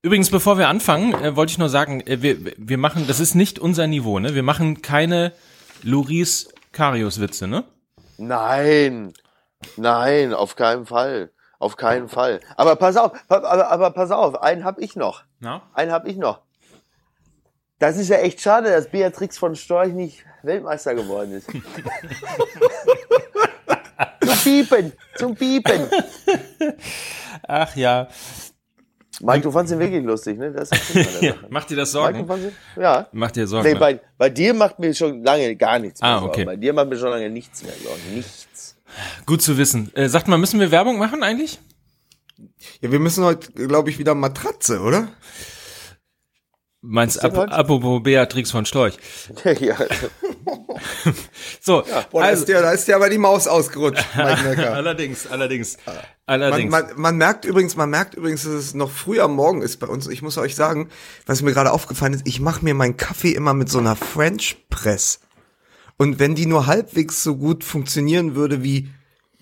Übrigens, bevor wir anfangen, äh, wollte ich nur sagen, äh, wir, wir machen, das ist nicht unser Niveau, ne? Wir machen keine Loris Karius Witze, ne? Nein, nein, auf keinen Fall. Auf keinen Fall. Aber pass auf, aber, aber pass auf, einen hab ich noch. Na? Einen hab ich noch. Das ist ja echt schade, dass Beatrix von Storch nicht Weltmeister geworden ist. zum Piepen, zum Piepen. Ach ja. Mike, du fandst ihn wirklich lustig, ne? Das ist das ja. Macht dir das Sorgen? ihn? Ja. Macht dir Sorgen? Nee, ne? bei, bei dir macht mir schon lange gar nichts mehr Ah, Sorgen. okay. Bei dir macht mir schon lange nichts mehr Sorgen. Nichts. Gut zu wissen. Äh, sagt mal, müssen wir Werbung machen eigentlich? Ja, wir müssen heute, glaube ich, wieder Matratze, oder? Meinst ap heute? apropos Beatrix von Storch. ja. So, Boah, da, also, ist dir, da ist dir aber die Maus ausgerutscht, Mike Necker. allerdings, allerdings, Man, allerdings. man, man merkt übrigens, man merkt übrigens, dass es noch früh am Morgen ist bei uns. Ich muss euch sagen, was mir gerade aufgefallen ist, ich mache mir meinen Kaffee immer mit so einer French Press. Und wenn die nur halbwegs so gut funktionieren würde wie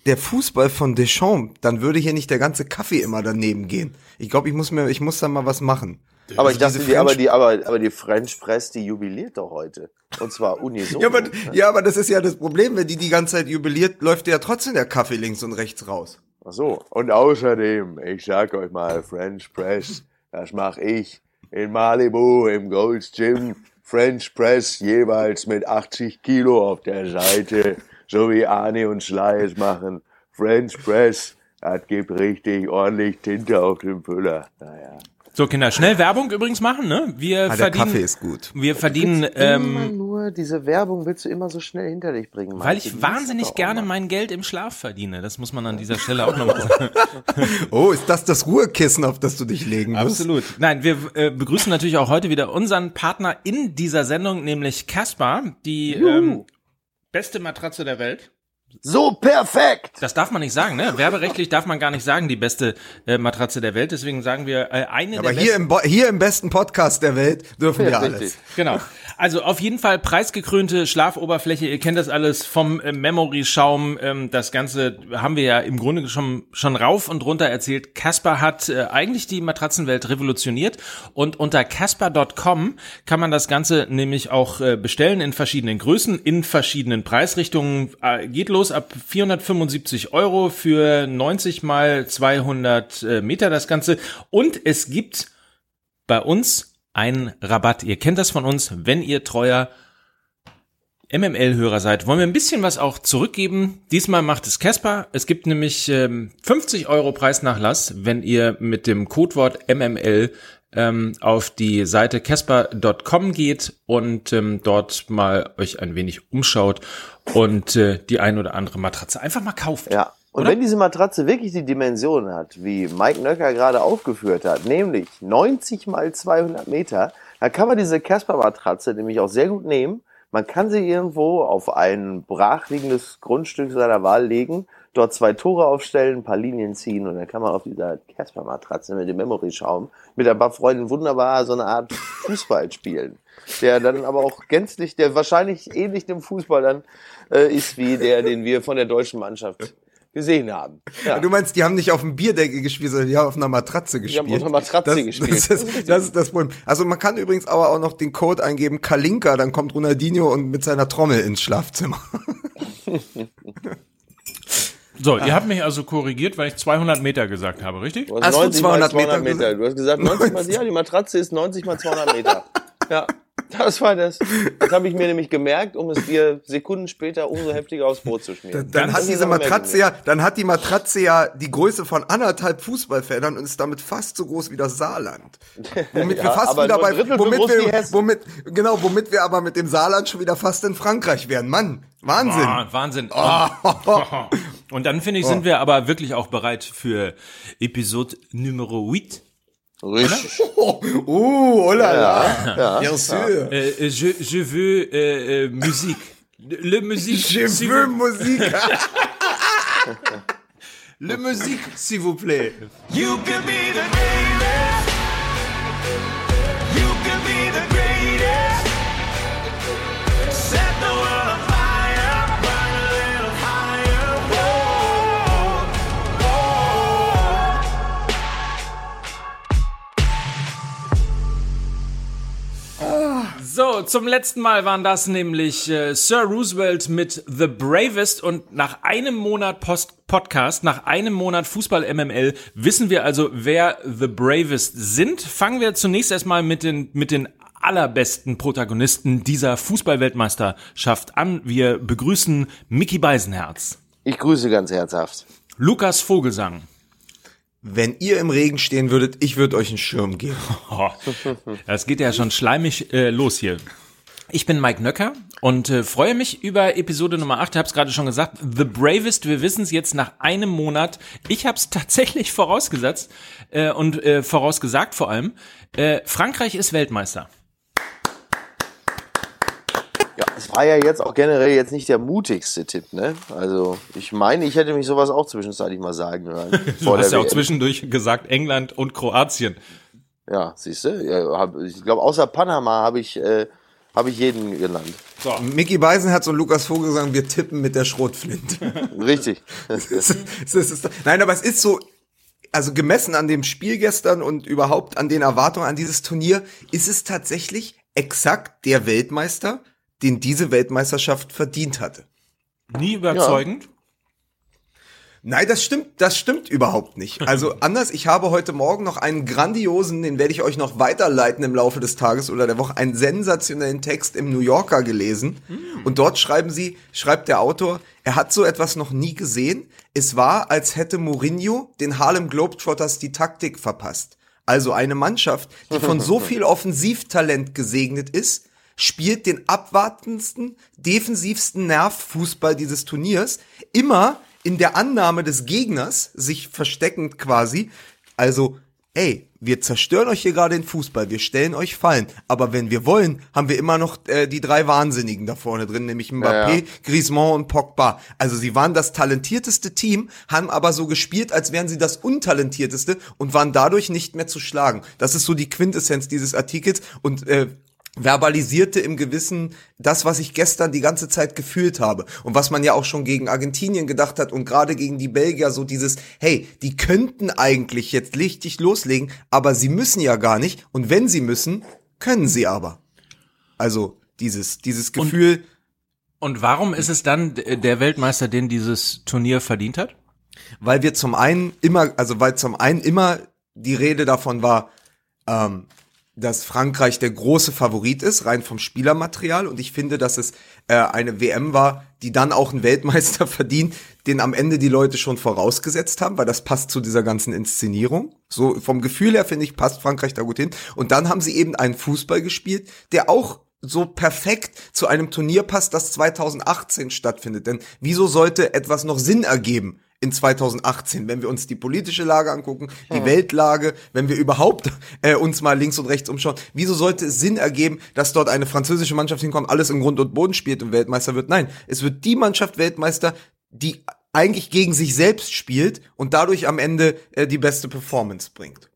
der Fußball von Deschamps, dann würde hier nicht der ganze Kaffee immer daneben gehen. Ich glaube, ich muss mir, ich muss da mal was machen. Aber ich Also dachte, diese die, aber French- die, aber, aber die French Press, die jubiliert doch heute. Und zwar unisono. Ja aber, ja, aber das ist ja das Problem, wenn die die ganze Zeit jubiliert, läuft ja trotzdem der Kaffee links und rechts raus. Ach so. Und außerdem, ich sag euch mal, French Press, das mach ich in Malibu im Gold's Gym. French Press jeweils mit 80 Kilo auf der Seite, so wie Arne und Sly es machen. French Press, das gibt richtig ordentlich Tinte auf dem Füller. Naja. So, Kinder, schnell Werbung übrigens machen, ne? Wir Ah, der verdienen, Kaffee ist gut. wir verdienen, immer ähm, nur diese Werbung willst du immer so schnell hinter dich bringen. weil Mike. ich Genieß wahnsinnig gerne mein Geld im Schlaf verdiene. Das muss man an dieser Stelle auch nochmal sagen. Oh, ist das das Ruhekissen, auf das du dich legen musst? Absolut. Nein, wir äh, begrüßen natürlich auch heute wieder unseren Partner in dieser Sendung, nämlich Casper, die ähm, beste Matratze der Welt. So perfekt! Das darf man nicht sagen, ne? Werberechtlich darf man gar nicht sagen, die beste äh, Matratze der Welt. Deswegen sagen wir äh, eine Aber der hier besten. im, Bo hier im besten Podcast der Welt dürfen wir Ja, alles. richtig. Genau. Also auf jeden Fall preisgekrönte Schlafoberfläche. Ihr kennt das alles vom äh, Memory-Schaum. Ähm, das Ganze haben wir ja im Grunde schon, schon rauf und runter erzählt. Casper hat äh, eigentlich die Matratzenwelt revolutioniert und unter casper.com kann man das Ganze nämlich auch äh, bestellen in verschiedenen Größen, in verschiedenen Preisrichtungen. Äh, geht los ab 475 Euro für 90 mal 200 äh, Meter das Ganze. Und es gibt bei uns einen Rabatt. Ihr kennt das von uns, wenn ihr treuer MML-Hörer seid, wollen wir ein bisschen was auch zurückgeben. Diesmal macht es Casper. Es gibt nämlich ähm, 50 Euro Preisnachlass, wenn ihr mit dem Codewort MML ähm, auf die Seite casper.com geht und ähm, dort mal euch ein wenig umschaut und äh, die ein oder andere Matratze einfach mal kauft. Ja. Und Oder? wenn diese Matratze wirklich die Dimension hat, wie Mike Nöcker gerade aufgeführt hat, nämlich 90 mal 200 Meter, dann kann man diese Casper-Matratze nämlich auch sehr gut nehmen. Man kann sie irgendwo auf ein brachliegendes Grundstück seiner Wahl legen, dort zwei Tore aufstellen, ein paar Linien ziehen und dann kann man auf dieser Casper-Matratze mit dem Memory-Schaum mit ein paar Freunden wunderbar so eine Art Fußball spielen. Der dann aber auch gänzlich, der wahrscheinlich ähnlich dem Fußball dann äh, ist wie der, den wir von der deutschen Mannschaft gesehen haben. Ja. Du meinst, die haben nicht auf dem Bierdeckel gespielt, sondern die haben auf einer Matratze gespielt. haben auf einer Matratze das, gespielt. Das ist, das ist das Problem. Also man kann übrigens aber auch noch den Code eingeben, Kalinka, dann kommt Ronaldinho und mit seiner Trommel ins Schlafzimmer. So, ihr habt mich also korrigiert, weil ich 200 Meter gesagt habe, richtig? Du hast Hast du 90 mal 200 200 Meter Meter. Du hast gesagt 90 mal, ja, die Matratze ist 90 mal 200 Meter. Ja, das war das. Das habe ich mir nämlich gemerkt, um es dir Sekunden später umso heftiger aufs Brot zu schmieren. Dann Das hat diese Matratze ja, dann hat die Matratze ja die Größe von anderthalb Fußballfeldern und ist damit fast so groß wie das Saarland. Womit wir Ja, fast aber wieder bei, womit wir, womit, genau, womit wir aber mit dem Saarland schon wieder fast in Frankreich wären. Mann, Wahnsinn. Ah, Wahnsinn. Und dann finde ich, sind wir aber wirklich auch bereit für Episode Numero 8. Richtig. Oh, oh, oh la la. Bien sûr. Äh, äh, je, je veux äh, äh, Musik. Le Musik. Je s'il veux vous- Musik. Le Musik, s'il vous plaît. You could be the So, zum letzten Mal waren das nämlich äh, Sir Roosevelt mit The Bravest und nach einem Monat Post Podcast, nach einem Monat Fußball MML wissen wir also, wer The Bravest sind. Fangen wir zunächst erstmal mit den, mit den allerbesten Protagonisten dieser Fußballweltmeisterschaft an. Wir begrüßen Mickey Beisenherz, Ich grüße ganz herzhaft. Lukas Vogelsang, Wenn ihr im Regen stehen würdet, ich würde euch einen Schirm geben. Das geht ja schon schleimig äh, los hier. Ich bin Mike Nöcker und äh, freue mich über Episode Nummer 8. Ich habe es gerade schon gesagt. The Bravest, wir wissen es jetzt nach einem Monat. Ich habe es tatsächlich vorausgesetzt äh, und äh, vorausgesagt vor allem. Äh, Frankreich ist Weltmeister. Ja, es war ja jetzt auch generell jetzt nicht der mutigste Tipp, ne? Also, ich meine, ich hätte mich sowas auch zwischenzeitlich mal sagen hören. Du hast ja auch WM. zwischendurch gesagt England und Kroatien. Ja, siehst du? Ich glaube, außer Panama habe ich, äh, hab ich jeden genannt. Mickey Beisenherz und Lukas Vogel sagen, wir tippen mit der Schrotflinte. Richtig. Es ist- es ist- Nein, aber es ist so, also gemessen an dem Spiel gestern und überhaupt an den Erwartungen an dieses Turnier, ist es tatsächlich exakt der Weltmeister, den diese Weltmeisterschaft verdient hatte. Nie überzeugend. Nein, das stimmt, das stimmt überhaupt nicht. Also anders, ich habe heute Morgen noch einen grandiosen, den werde ich euch noch weiterleiten im Laufe des Tages oder der Woche, einen sensationellen Text im New Yorker gelesen. Und dort schreiben sie, schreibt der Autor, er hat so etwas noch nie gesehen. Es war, als hätte Mourinho den Harlem Globetrotters die Taktik verpasst. Also eine Mannschaft, die von so viel Offensivtalent gesegnet ist, spielt den abwartendsten, defensivsten Nervfußball dieses Turniers, immer in der Annahme des Gegners, sich versteckend quasi. Also, ey, wir zerstören euch hier gerade den Fußball, wir stellen euch Fallen, aber wenn wir wollen, haben wir immer noch äh, die drei Wahnsinnigen da vorne drin, nämlich Mbappé, Ja, ja. Griezmann und Pogba. Also sie waren das talentierteste Team, haben aber so gespielt, als wären sie das untalentierteste und waren dadurch nicht mehr zu schlagen. Das ist so die Quintessenz dieses Artikels und äh, verbalisierte im Gewissen das, was ich gestern die ganze Zeit gefühlt habe und was man ja auch schon gegen Argentinien gedacht hat und gerade gegen die Belgier so dieses, hey, die könnten eigentlich jetzt richtig loslegen, aber sie müssen ja gar nicht und wenn sie müssen, können sie aber. Also dieses, dieses Gefühl, Und warum ist es dann der Weltmeister, den dieses Turnier verdient hat? weil wir zum einen immer, also weil zum einen immer die Rede davon war, ähm, dass Frankreich der große Favorit ist, rein vom Spielermaterial. Und ich finde, dass es äh, eine WM war, die dann auch einen Weltmeister verdient, den am Ende die Leute schon vorausgesetzt haben, weil das passt zu dieser ganzen Inszenierung. So vom Gefühl her, finde ich, passt Frankreich da gut hin. Und dann haben sie eben einen Fußball gespielt, der auch so perfekt zu einem Turnier passt, das 2018 stattfindet. Denn wieso sollte etwas noch Sinn ergeben in 2018, wenn wir uns die politische Lage angucken, die Weltlage, wenn wir überhaupt äh, uns mal links und rechts umschauen, wieso sollte es Sinn ergeben, dass dort eine französische Mannschaft hinkommt, alles im Grund und Boden spielt und Weltmeister wird? Nein, es wird die Mannschaft Weltmeister, die eigentlich gegen sich selbst spielt und dadurch am Ende äh, die beste Performance bringt.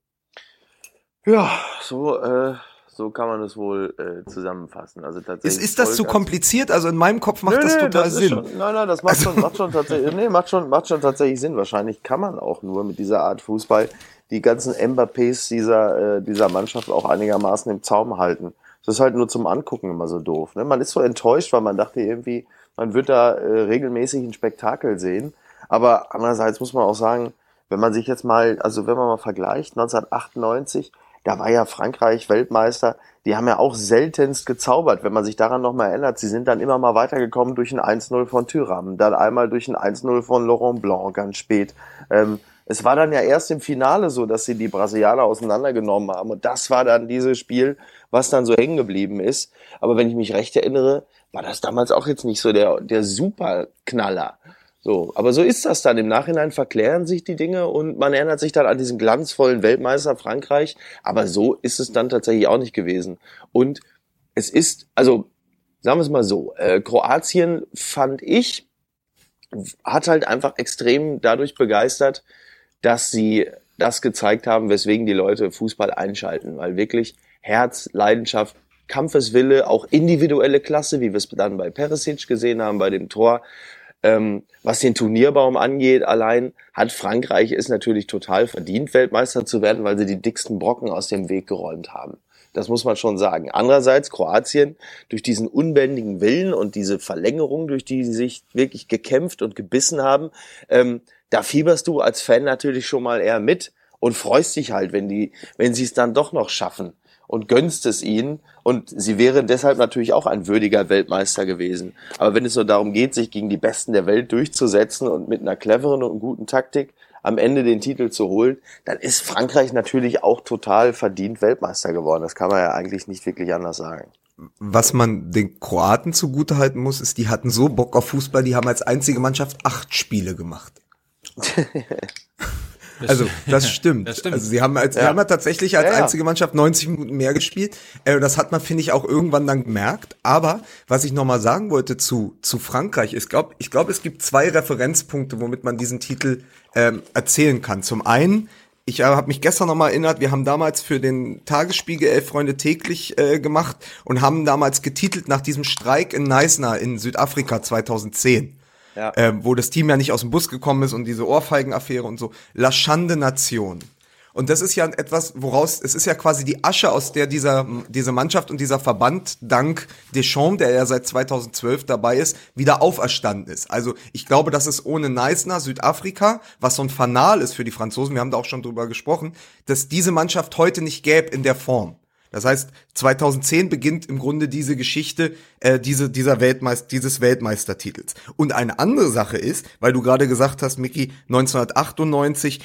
Ja, so, äh, so kann man es wohl äh, zusammenfassen. Also Ist, tatsächlich. ist das zu kompliziert? Also in meinem Kopf macht Nö, das total ist Sinn. Schon, nein, nein, das macht schon, macht schon tatsächlich, nee, macht schon, macht schon tatsächlich Sinn. Wahrscheinlich kann man auch nur mit dieser Art Fußball die ganzen Mbappés dieser, äh, dieser Mannschaft auch einigermaßen im Zaum halten. Das ist halt nur zum Angucken immer so doof. Ne? Man ist so enttäuscht, weil man dachte irgendwie, man wird da äh, regelmäßig ein Spektakel sehen. Aber andererseits muss man auch sagen, wenn man sich jetzt mal, also wenn man mal vergleicht, 1998, da war ja Frankreich Weltmeister, die haben ja auch seltenst gezaubert, wenn man sich daran nochmal erinnert. Sie sind dann immer mal weitergekommen durch ein 1-0 von Thuram, dann einmal durch ein 1-0 von Laurent Blanc ganz spät. Ähm, es war dann ja erst im Finale so, dass sie die Brasilianer auseinandergenommen haben. Und das war dann dieses Spiel, was dann so hängen geblieben ist. Aber wenn ich mich recht erinnere, war das damals auch jetzt nicht so der, der Superknaller. So, aber so ist das dann. Im Nachhinein verklären sich die Dinge und man erinnert sich dann an diesen glanzvollen Weltmeister Frankreich. Aber so ist es dann tatsächlich auch nicht gewesen. Und es ist, also sagen wir es mal so, äh, Kroatien fand ich, hat halt einfach extrem dadurch begeistert, dass sie das gezeigt haben, weswegen die Leute Fußball einschalten. Weil wirklich Herz, Leidenschaft, Kampfeswille, auch individuelle Klasse, wie wir es dann bei Perisic gesehen haben, bei dem Tor, Ähm, was den Turnierbaum angeht, allein hat Frankreich es natürlich total verdient, Weltmeister zu werden, weil sie die dicksten Brocken aus dem Weg geräumt haben. Das muss man schon sagen. Andererseits Kroatien durch diesen unbändigen Willen und diese Verlängerung, durch die sie sich wirklich gekämpft und gebissen haben, ähm, da fieberst du als Fan natürlich schon mal eher mit und freust dich halt, wenn die, wenn sie es dann doch noch schaffen und gönnst es ihnen. Und sie wären deshalb natürlich auch ein würdiger Weltmeister gewesen. Aber wenn es so darum geht, sich gegen die Besten der Welt durchzusetzen und mit einer cleveren und guten Taktik am Ende den Titel zu holen, dann ist Frankreich natürlich auch total verdient Weltmeister geworden. Das kann man ja eigentlich nicht wirklich anders sagen. Was man den Kroaten zugutehalten muss, ist, die hatten so Bock auf Fußball, die haben als einzige Mannschaft acht Spiele gemacht. Also das stimmt. Das stimmt. Also sie haben als, sie haben ja tatsächlich als Ja, ja. einzige Mannschaft 90 Minuten mehr gespielt. Äh, das hat man finde ich auch irgendwann dann gemerkt. Aber was ich noch mal sagen wollte zu zu Frankreich, ich glaube, ich glaube, es gibt zwei Referenzpunkte, womit man diesen Titel ähm, erzählen kann. Zum einen ich äh, habe mich gestern noch mal erinnert, wir haben damals für den Tagesspiegel Elf Freunde täglich äh, gemacht und haben damals getitelt nach diesem Streik in Neisner in Südafrika 2010 Ja. ähm, wo das Team ja nicht aus dem Bus gekommen ist und diese Ohrfeigenaffäre und so. La Schande Nation. Und das ist ja etwas, woraus, es ist ja quasi die Asche, aus der dieser, diese Mannschaft und dieser Verband dank Deschamps, der ja seit 2012 dabei ist, wieder auferstanden ist. Also ich glaube, dass es ohne Neisner, Südafrika, was so ein Fanal ist für die Franzosen, wir haben da auch schon drüber gesprochen, dass diese Mannschaft heute nicht gäbe in der Form. Das heißt, 2010 beginnt im Grunde diese Geschichte äh, diese, dieser Weltmeister, dieses Weltmeistertitels. Und eine andere Sache ist, weil du gerade gesagt hast, Micky, 1998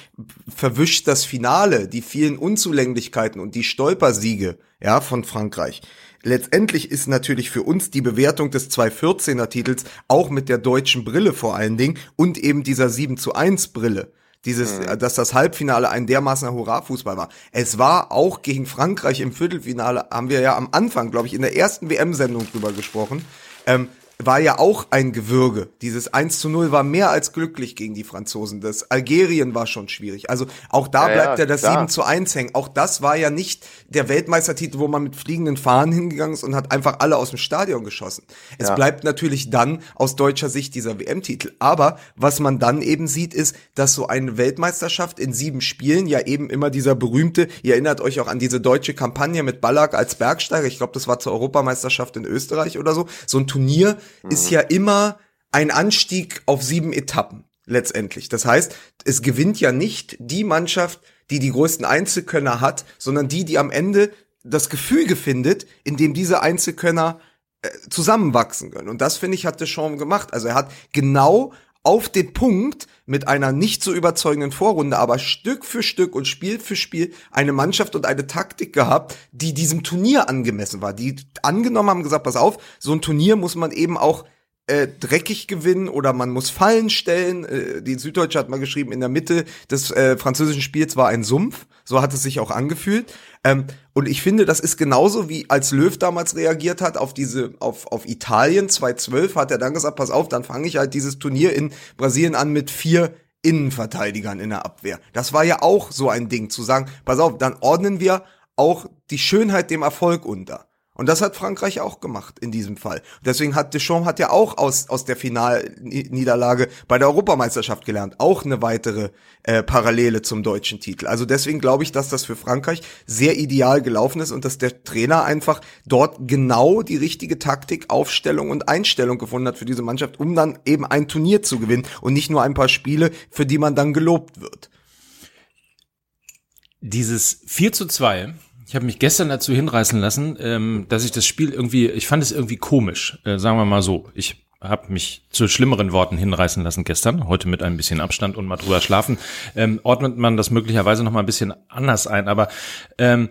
verwischt das Finale die vielen Unzulänglichkeiten und die Stolpersiege ja, von Frankreich. Letztendlich ist natürlich für uns die Bewertung des 214er Titels auch mit der deutschen Brille vor allen Dingen und eben dieser 7 zu 1 Brille dieses, äh, dass das Halbfinale ein dermaßen Hurra-Fußball war. Es war auch gegen Frankreich im Viertelfinale, haben wir ja am Anfang, glaube ich, in der ersten WM-Sendung drüber gesprochen, ähm, war ja auch ein Gewürge. Dieses 1 zu 0 war mehr als glücklich gegen die Franzosen. Das Algerien war schon schwierig. Also auch da Ja, bleibt ja, ja das klar. 7 zu 1 hängen. Auch das war ja nicht der Weltmeistertitel, wo man mit fliegenden Fahnen hingegangen ist und hat einfach alle aus dem Stadion geschossen. Es Ja. bleibt natürlich dann aus deutscher Sicht dieser WM-Titel. Aber was man dann eben sieht, ist, dass so eine Weltmeisterschaft in sieben Spielen ja eben immer dieser berühmte, ihr erinnert euch auch an diese deutsche Kampagne mit Ballack als Bergsteiger, ich glaube, das war zur Europameisterschaft in Österreich oder so. So ein Turnier ist ja immer ein Anstieg auf sieben Etappen letztendlich. Das heißt, es gewinnt ja nicht die Mannschaft, die die größten Einzelkönner hat, sondern die, die am Ende das Gefüge findet, in dem diese Einzelkönner äh, zusammenwachsen können. Und das, finde ich, hat Deschamps gemacht. Also er hat genau auf den Punkt mit einer nicht so überzeugenden Vorrunde, aber Stück für Stück und Spiel für Spiel eine Mannschaft und eine Taktik gehabt, die diesem Turnier angemessen war. Die angenommen haben gesagt, pass auf, so ein Turnier muss man eben auch äh, dreckig gewinnen oder man muss Fallen stellen. Äh, die Süddeutsche hat mal geschrieben, in der Mitte des äh, französischen Spiels war ein Sumpf. So hat es sich auch angefühlt. Ähm, und ich finde, das ist genauso wie als Löw damals reagiert hat auf diese, auf, auf Italien 2012, hat er dann gesagt, pass auf, dann fange ich halt dieses Turnier in Brasilien an mit vier Innenverteidigern in der Abwehr. Das war ja auch so ein Ding, zu sagen, pass auf, dann ordnen wir auch die Schönheit dem Erfolg unter. Und das hat Frankreich auch gemacht in diesem Fall. Deswegen hat Deschamps hat ja auch aus, aus der Finalniederlage bei der Europameisterschaft gelernt. Auch eine weitere äh, Parallele zum deutschen Titel. Also deswegen glaube ich, dass das für Frankreich sehr ideal gelaufen ist und dass der Trainer einfach dort genau die richtige Taktik, Aufstellung und Einstellung gefunden hat für diese Mannschaft, um dann eben ein Turnier zu gewinnen und nicht nur ein paar Spiele, für die man dann gelobt wird. Dieses 4 zu 2, ich habe mich gestern dazu hinreißen lassen, ähm, dass ich das Spiel irgendwie, ich fand es irgendwie komisch, äh, sagen wir mal so. Ich habe mich zu schlimmeren Worten hinreißen lassen gestern, heute mit ein bisschen Abstand und mal drüber schlafen. Ähm, ordnet man das möglicherweise noch mal ein bisschen anders ein, aber ähm,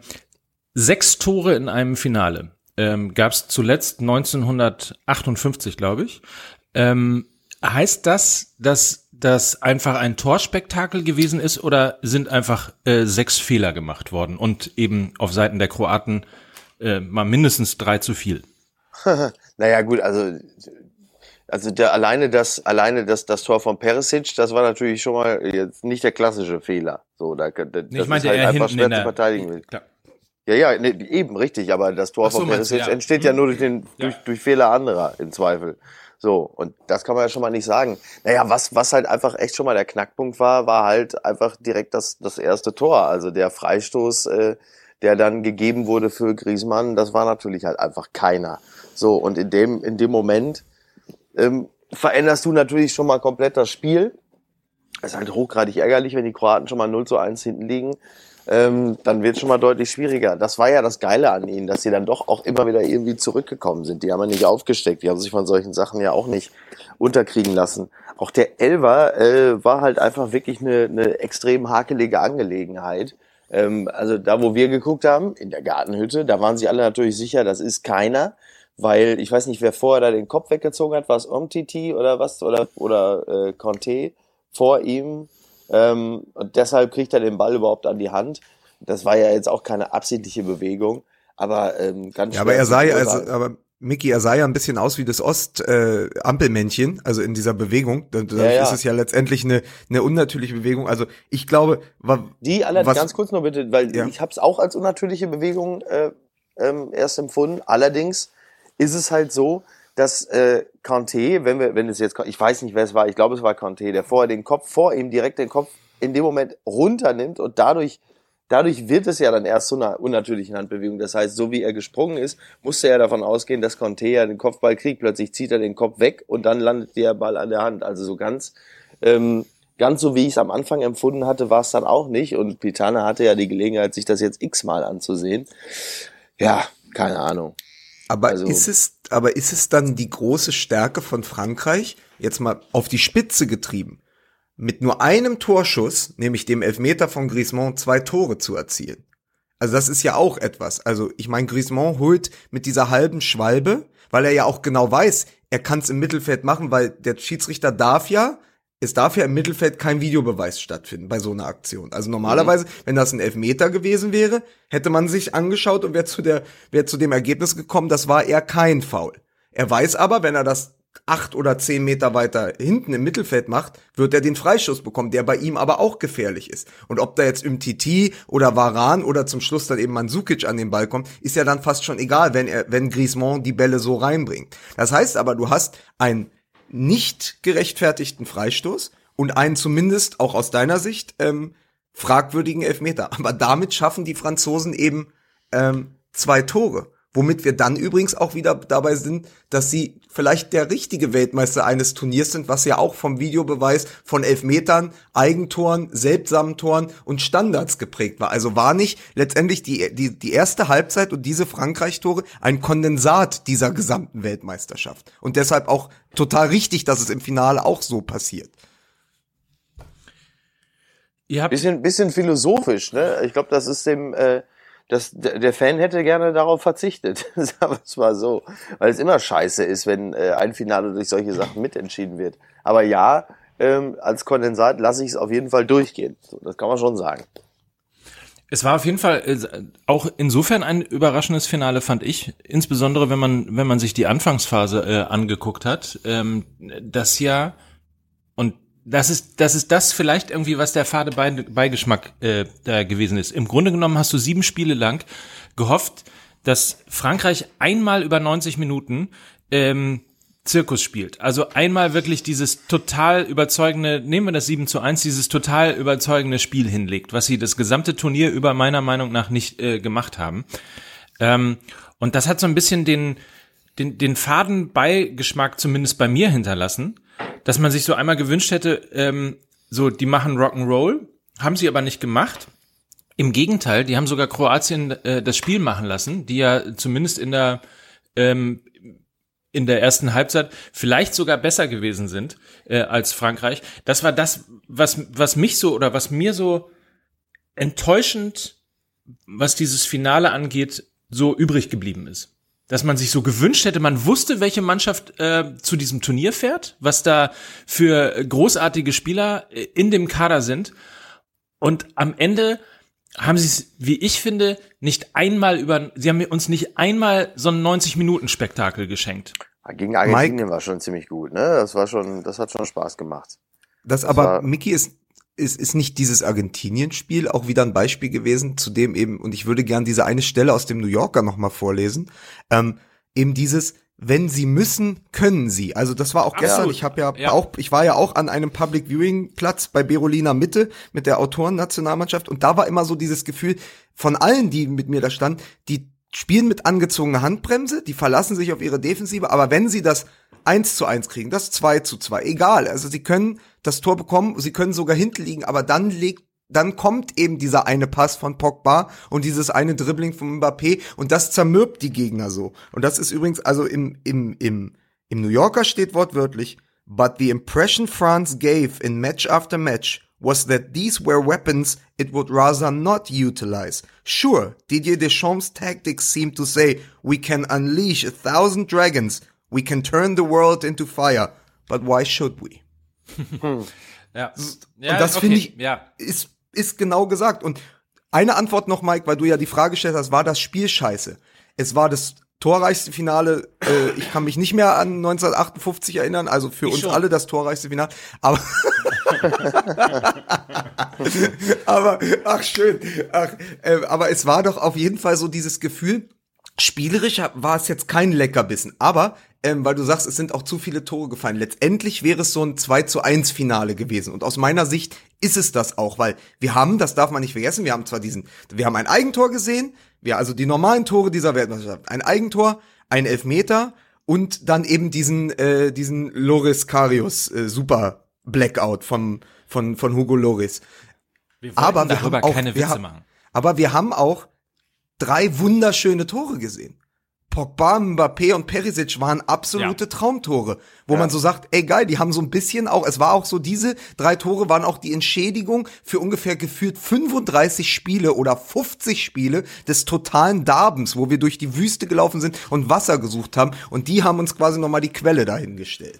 sechs Tore in einem Finale ähm, gab es zuletzt 1958, glaube ich. Ähm, heißt das, dass das einfach ein Torspektakel gewesen ist oder sind einfach äh, sechs Fehler gemacht worden und eben auf Seiten der Kroaten äh, mal mindestens drei zu viel? Naja, gut, also, also der, alleine das, alleine das, das Tor von Perisic, das war natürlich schon mal jetzt nicht der klassische Fehler. So, da, da, das ich meinte ist halt einfach schwer der, zu verteidigen. Klar. Ja, ja, nee, eben richtig, aber das Tor so, von Perisic ja. entsteht ja nur durch, den, Ja. durch, durch Fehler anderer im Zweifel. So, und das kann man ja schon mal nicht sagen. Naja, was, was halt einfach echt schon mal der Knackpunkt war, war halt einfach direkt das, das erste Tor. Also der Freistoß, äh, der dann gegeben wurde für Griezmann, das war natürlich halt einfach keiner. So, und in dem, in dem Moment ähm, veränderst du natürlich schon mal komplett das Spiel. Es ist halt hochgradig ärgerlich, wenn die Kroaten schon mal 0 zu 1 hinten liegen. Ähm, dann wird es schon mal deutlich schwieriger. Das war ja das Geile an ihnen, dass sie dann doch auch immer wieder irgendwie zurückgekommen sind. Die haben ja nicht aufgesteckt, die haben sich von solchen Sachen ja auch nicht unterkriegen lassen. Auch der Elver äh, war halt einfach wirklich eine, eine extrem hakelige Angelegenheit. Ähm, also da, wo wir geguckt haben, in der Gartenhütte, da waren sie alle natürlich sicher, das ist keiner, weil ich weiß nicht, wer vorher da den Kopf weggezogen hat, war es Omtiti oder was oder oder äh, Conte vor ihm ähm, und deshalb kriegt er den Ball überhaupt an die Hand. Das war ja jetzt auch keine absichtliche Bewegung, aber ähm, ganz Ja, aber er zu sah ja, beurteilen. also, aber Mickey, er sah ja ein bisschen aus wie das Ost-Ampelmännchen, also in dieser Bewegung. Da, da Ja, ja. ist es ja letztendlich eine, eine unnatürliche Bewegung. Also ich glaube, war, Die alle Was- ganz kurz noch bitte, weil Ja. ich habe es auch als unnatürliche Bewegung äh, ähm, erst empfunden. Allerdings ist es halt so, dass äh, Conte, wenn wir, wenn es jetzt, ich weiß nicht, wer es war, ich glaube, es war Conte, der vorher den Kopf vor ihm direkt den Kopf in dem Moment runternimmt und dadurch Dadurch wird es ja dann erst zu einer unnatürlichen Handbewegung. Das heißt, so wie er gesprungen ist, musste er davon ausgehen, dass Conte ja den Kopfball kriegt. Plötzlich zieht er den Kopf weg und dann landet der Ball an der Hand. Also so ganz, ähm, ganz so wie ich es am Anfang empfunden hatte, war es dann auch nicht. Und Pitana hatte ja die Gelegenheit, sich das jetzt x-mal anzusehen. Ja, keine Ahnung. Aber Also- ist es, aber ist es dann die große Stärke von Frankreich, jetzt mal auf die Spitze getrieben, mit nur einem Torschuss, nämlich dem Elfmeter von Griezmann, zwei Tore zu erzielen? Also das ist ja auch etwas. Also ich meine, Griezmann holt mit dieser halben Schwalbe, weil er ja auch genau weiß, er kann es im Mittelfeld machen, weil der Schiedsrichter darf ja, es darf ja im Mittelfeld kein Videobeweis stattfinden bei so einer Aktion. Also normalerweise, wenn das ein Elfmeter gewesen wäre, hätte man sich angeschaut und wäre zu der, wäre zu dem Ergebnis gekommen, das war eher kein Foul. Er weiß aber, wenn er das acht oder zehn Meter weiter hinten im Mittelfeld macht, wird er den Freischuss bekommen, der bei ihm aber auch gefährlich ist. Und ob da jetzt Umtiti oder Varan oder zum Schluss dann eben Mandzukic an den Ball kommt, ist ja dann fast schon egal, wenn er, wenn Griezmann die Bälle so reinbringt. Das heißt aber, du hast einen nicht gerechtfertigten Freistoß und einen zumindest auch aus deiner Sicht ähm, fragwürdigen Elfmeter. Aber damit schaffen die Franzosen eben ähm, zwei Tore. Womit wir dann übrigens auch wieder dabei sind, dass sie vielleicht der richtige Weltmeister eines Turniers sind, was ja auch vom Videobeweis von Elfmetern, Eigentoren, seltsamen Toren und Standards geprägt war. Also war nicht letztendlich die, die, die erste Halbzeit und diese Frankreich-Tore ein Kondensat dieser gesamten Weltmeisterschaft. Und deshalb auch total richtig, dass es im Finale auch so passiert. Ihr habt Bisschen, bisschen philosophisch, ne? Ich glaube, das ist dem, äh, das, der Fan hätte gerne darauf verzichtet. Wir es mal so. Weil es immer scheiße ist, wenn äh, ein Finale durch solche Sachen mitentschieden wird. Aber ja, ähm, als Kondensat lasse ich es auf jeden Fall durchgehen. So, das kann man schon sagen. Es war auf jeden Fall äh, auch insofern ein überraschendes Finale, fand ich. Insbesondere, wenn man, wenn man sich die Anfangsphase äh, angeguckt hat, ähm, das ja, und das ist, das ist das vielleicht irgendwie, was der fade Bei- Beigeschmack äh, da gewesen ist. Im Grunde genommen hast du sieben Spiele lang gehofft, dass Frankreich einmal über 90 Minuten ähm, Zirkus spielt. Also einmal wirklich dieses total überzeugende, nehmen wir das 7 zu 1, dieses total überzeugende Spiel hinlegt, was sie das gesamte Turnier über meiner Meinung nach nicht äh, gemacht haben. Ähm, und das hat so ein bisschen den, den, den faden Beigeschmack zumindest bei mir hinterlassen, dass man sich so einmal gewünscht hätte, ähm, so, die machen Rock'n'Roll, haben sie aber nicht gemacht. Im Gegenteil, die haben sogar Kroatien äh, das Spiel machen lassen, die ja zumindest in der ähm, in der ersten Halbzeit vielleicht sogar besser gewesen sind äh, als Frankreich. Das war das, was was mich so oder was mir so enttäuschend, was dieses Finale angeht, so übrig geblieben ist. Dass man sich so gewünscht hätte, man wusste, welche Mannschaft äh, zu diesem Turnier fährt, was da für großartige Spieler äh, in dem Kader sind. Und am Ende haben sie es, wie ich finde, nicht einmal über, sie haben uns nicht einmal so ein 90-Minuten-Spektakel geschenkt. Gegen Argentinien war schon ziemlich gut, ne? Das war schon, das hat schon Spaß gemacht. Das aber, war- Mickey ist, ist, ist nicht dieses Argentinien-Spiel auch wieder ein Beispiel gewesen, zu dem eben, und ich würde gern diese eine Stelle aus dem New Yorker nochmal vorlesen, ähm, eben dieses, wenn sie müssen, können sie. Also das war auch gestern, Absolut. ich habe ja, Ja. auch, ich war ja auch an einem Public Viewing Platz bei Berolina Mitte mit der Autorennationalmannschaft und da war immer so dieses Gefühl von allen, die mit mir da standen, die spielen mit angezogener Handbremse, die verlassen sich auf ihre Defensive, aber wenn sie das 1 zu 1 kriegen, das 2 zu 2, egal, also sie können das Tor bekommen, sie können sogar hinten liegen, aber dann legt dann kommt eben dieser eine Pass von Pogba und dieses eine Dribbling von Mbappé und das zermürbt die Gegner so. Und das ist übrigens, also im, im, im, im New Yorker steht wortwörtlich, but the impression France gave in match after match was that these were weapons it would rather not utilize. Sure, Didier Deschamps' tactics seem to say we can unleash a thousand dragons, we can turn the world into fire, but why should we? Ja. und das finde ich, Ja. ist, ist genau gesagt. Und eine Antwort noch, Mike, weil du ja die Frage gestellt hast, war das Spiel scheiße? Es war das torreichste Finale, äh, ich kann mich nicht mehr an 1958 erinnern, also für uns schon. alle das torreichste Finale, aber aber ach schön, ach, äh, aber es war doch auf jeden Fall so dieses Gefühl, spielerisch war es jetzt kein Leckerbissen, aber ähm, weil du sagst, es sind auch zu viele Tore gefallen. Letztendlich wäre es so ein 2 zu 1 Finale gewesen. Und aus meiner Sicht ist es das auch, weil wir haben, das darf man nicht vergessen, wir haben zwar diesen, wir haben ein Eigentor gesehen, wir also die normalen Tore dieser Weltmeisterschaft, ein Eigentor, ein Elfmeter und dann eben diesen, äh, diesen Loris Karius äh, Super Blackout von, von, von Hugo Loris. Wir Aber wir darüber haben auch, keine Witze haben, machen. Aber wir haben auch drei wunderschöne Tore gesehen. Pogba, Mbappé und Perisic waren absolute Ja. Traumtore, wo man so sagt, ey geil, die haben so ein bisschen auch, es war auch so, diese drei Tore waren auch die Entschädigung für ungefähr gefühlt 35 Spiele oder 50 Spiele des totalen Darbens, wo wir durch die Wüste gelaufen sind und Wasser gesucht haben und die haben uns quasi nochmal die Quelle dahingestellt.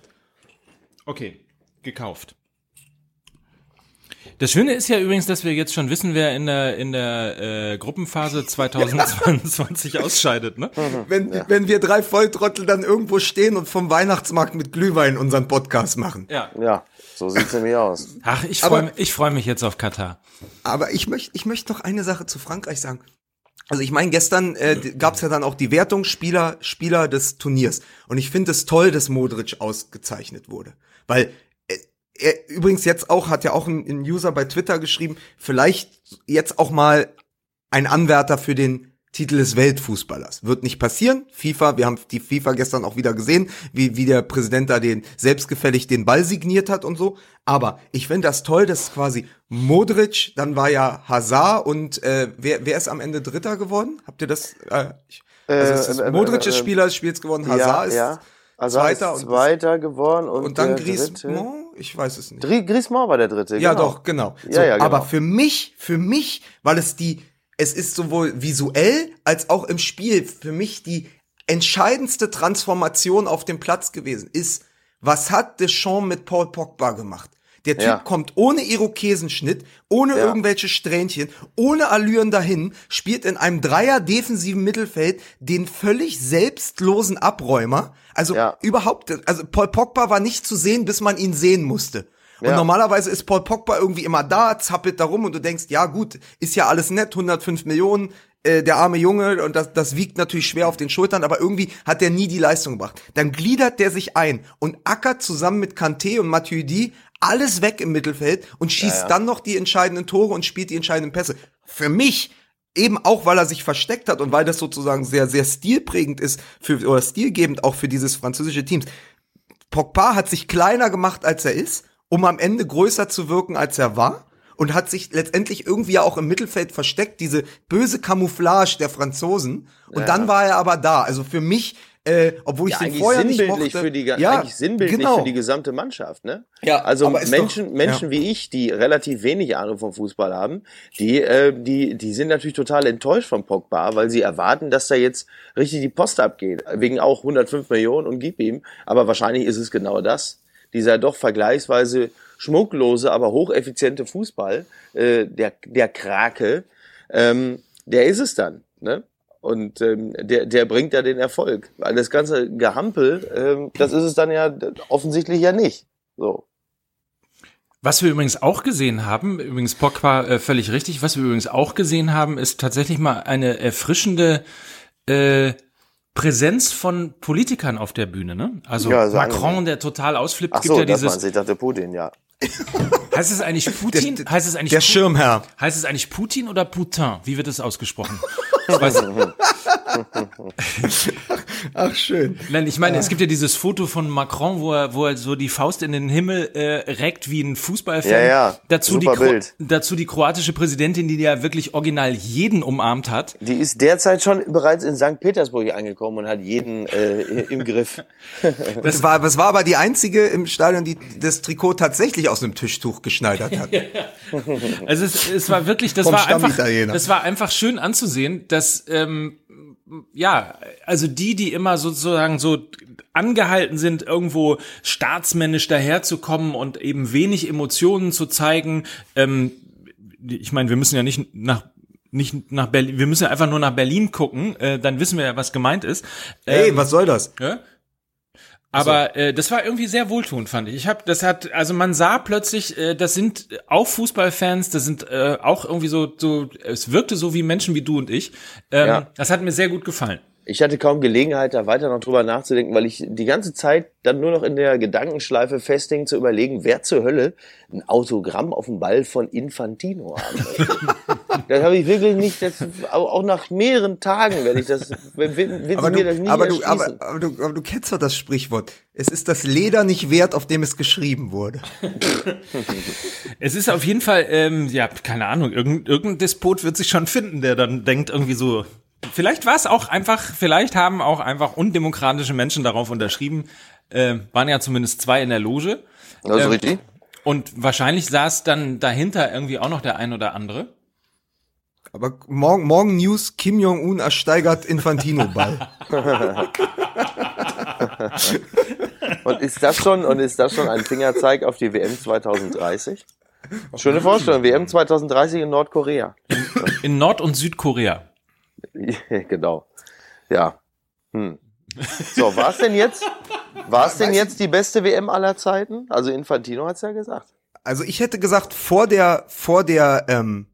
Okay, gekauft. Das Schöne ist ja übrigens, dass wir jetzt schon wissen, wer in der in der äh, Gruppenphase 2022 ausscheidet, ne? Wenn, wenn wir drei Volltrottel dann irgendwo stehen und vom Weihnachtsmarkt mit Glühwein unseren Podcast machen. Ja. Ja, so sieht's nämlich aus. Ach, ich freue mich, ich freu mich jetzt auf Katar. Aber ich möchte ich möchte noch eine Sache zu Frankreich sagen. Also ich meine, gestern äh, gab es ja dann auch die Wertung Spieler, Spieler des Turniers. Und ich finde es toll, dass Modric ausgezeichnet wurde. Weil er übrigens jetzt auch, hat ja auch ein, ein User bei Twitter geschrieben, vielleicht jetzt auch mal ein Anwärter für den Titel des Weltfußballers. Wird nicht passieren. FIFA, wir haben die FIFA gestern auch wieder gesehen, wie, wie der Präsident da den selbstgefällig den Ball signiert hat und so. Aber ich finde das toll, dass quasi Modric, dann war ja Hazard und äh, wer, wer ist am Ende Dritter geworden? Habt ihr das? Äh, ich, also ist äh, äh, Modric ist äh, Spieler des Spiels geworden, Hazard ist Also Zweiter ist und- Zweiter geworden und, und dann dritte- Griezmann? Ich weiß es nicht. Griezmann war der dritte. Ja, genau. doch, genau. Ja, So, ja, genau. Aber für mich, für mich, weil es die, es ist sowohl visuell als auch im Spiel für mich die entscheidendste Transformation auf dem Platz gewesen ist, was hat Deschamps mit Paul Pogba gemacht? Der Typ Ja. kommt ohne Irokesenschnitt, ohne Ja. irgendwelche Strähnchen, ohne Allüren dahin, spielt in einem Dreier defensiven Mittelfeld den völlig selbstlosen Abräumer. Also Ja. überhaupt, also Paul Pogba war nicht zu sehen, bis man ihn sehen musste. Und Ja. normalerweise ist Paul Pogba irgendwie immer da, zappelt da rum und du denkst, ja gut, ist ja alles nett, 105 Millionen, äh, der arme Junge und das, das wiegt natürlich schwer auf den Schultern, aber irgendwie hat der nie die Leistung gebracht. Dann gliedert der sich ein und ackert zusammen mit Kanté und Matuidi alles weg im Mittelfeld und schießt dann noch die entscheidenden Tore und spielt die entscheidenden Pässe. Für mich eben auch, weil er sich versteckt hat und weil das sozusagen sehr, sehr stilprägend ist für, oder stilgebend auch für dieses französische Teams. Pogba hat sich kleiner gemacht, als er ist, um am Ende größer zu wirken, als er war. Und hat sich letztendlich irgendwie ja auch im Mittelfeld versteckt, diese böse Camouflage der Franzosen. Und dann war er aber da. Also für mich, äh, obwohl ich Ja, den eigentlich vorher nicht sinnbildlich mochte. für die, ja, eigentlich sinnbildlich genau. für die gesamte Mannschaft, ne? Ja, also Menschen, doch- Menschen ja. wie ich, die relativ wenig Ahnung vom Fußball haben, die, äh, die, die sind natürlich total enttäuscht von Pogba, weil sie erwarten, dass da jetzt richtig die Post abgeht. Wegen auch 105 Millionen und gib ihm. Aber wahrscheinlich ist es genau das. Dieser doch vergleichsweise schmucklose, aber hocheffiziente Fußball, äh, der, der Krake, ähm, der ist es dann, ne? Und ähm, der, der bringt ja den Erfolg. Weil das ganze Gehampel, ähm, das ist es dann ja offensichtlich ja nicht. So. Was wir übrigens auch gesehen haben, übrigens Pogba äh, völlig richtig, was wir übrigens auch gesehen haben, ist tatsächlich mal eine erfrischende äh, Präsenz von Politikern auf der Bühne, ne? Also Ja, Macron, der total ausflippt, Ach gibt so, ja dieses. du. Ich dachte Putin, ja. Heißt es eigentlich Putin? Der- heißt es eigentlich Der Pu- Schirmherr. Heißt es eigentlich Putin oder Putin? Wie wird es ausgesprochen? Ich weiß, Ach, schön. nein, ich meine, es gibt ja dieses Foto von Macron, wo er, wo er so die Faust in den Himmel äh, reckt wie ein Fußballfan. Ja, ja. Dazu die, Super Kro Bild. dazu die kroatische Präsidentin, die ja wirklich original jeden umarmt hat. Die ist derzeit schon bereits in St. Petersburg angekommen und hat jeden äh, im Griff. Das war, das war aber die einzige im Stadion, die das Trikot tatsächlich aus einem Tischtuch geschneidert hat. Also es, es war wirklich, das Vom war einfach, das war einfach schön anzusehen, dass ähm, ja, also die, die immer sozusagen so angehalten sind, irgendwo staatsmännisch daherzukommen und eben wenig Emotionen zu zeigen. Ähm, ich meine, wir müssen ja nicht nach nicht nach Berlin, wir müssen ja einfach nur nach Berlin gucken, äh, dann wissen wir ja, was gemeint ist. Ey, Ähm, was soll das? ja? Aber äh, das war irgendwie sehr wohltuend, fand ich. Ich habe, das hat, also man sah plötzlich, äh, das sind auch Fußballfans, das sind äh, auch irgendwie so, so, es wirkte so wie Menschen wie du und ich. Ähm, Ja. Das hat mir sehr gut gefallen. Ich hatte kaum Gelegenheit, da weiter noch drüber nachzudenken, weil ich die ganze Zeit dann nur noch in der Gedankenschleife festhing, zu überlegen, wer zur Hölle ein Autogramm auf dem Ball von Infantino haben möchte. das habe ich wirklich nicht, das, auch nach mehreren Tagen werde ich das, will, will Aber mir du, das nie aber, du, aber, aber, du, aber du kennst doch das Sprichwort. Es ist das Leder nicht wert, auf dem es geschrieben wurde. Es ist auf jeden Fall, ähm, ja, keine Ahnung, irgendein, irgendein Despot wird sich schon finden, der dann denkt irgendwie so, vielleicht war es auch einfach, vielleicht haben auch einfach undemokratische Menschen darauf unterschrieben, äh, waren ja zumindest zwei in der Loge. Das ist ähm, richtig. Und wahrscheinlich saß dann dahinter irgendwie auch noch der ein oder andere. Aber morgen, morgen News, Kim Jong-un ersteigert Infantino-Ball. Und ist das schon, und ist das schon ein Fingerzeig auf die WM 2030? Schöne Vorstellung, WM 2030 in Nordkorea. In Nord- und Südkorea. genau. Ja. Hm. So, war es denn jetzt, war es denn jetzt die beste WM aller Zeiten? Also Infantino hat's ja gesagt. Also ich hätte gesagt, vor der, vor der, ähm,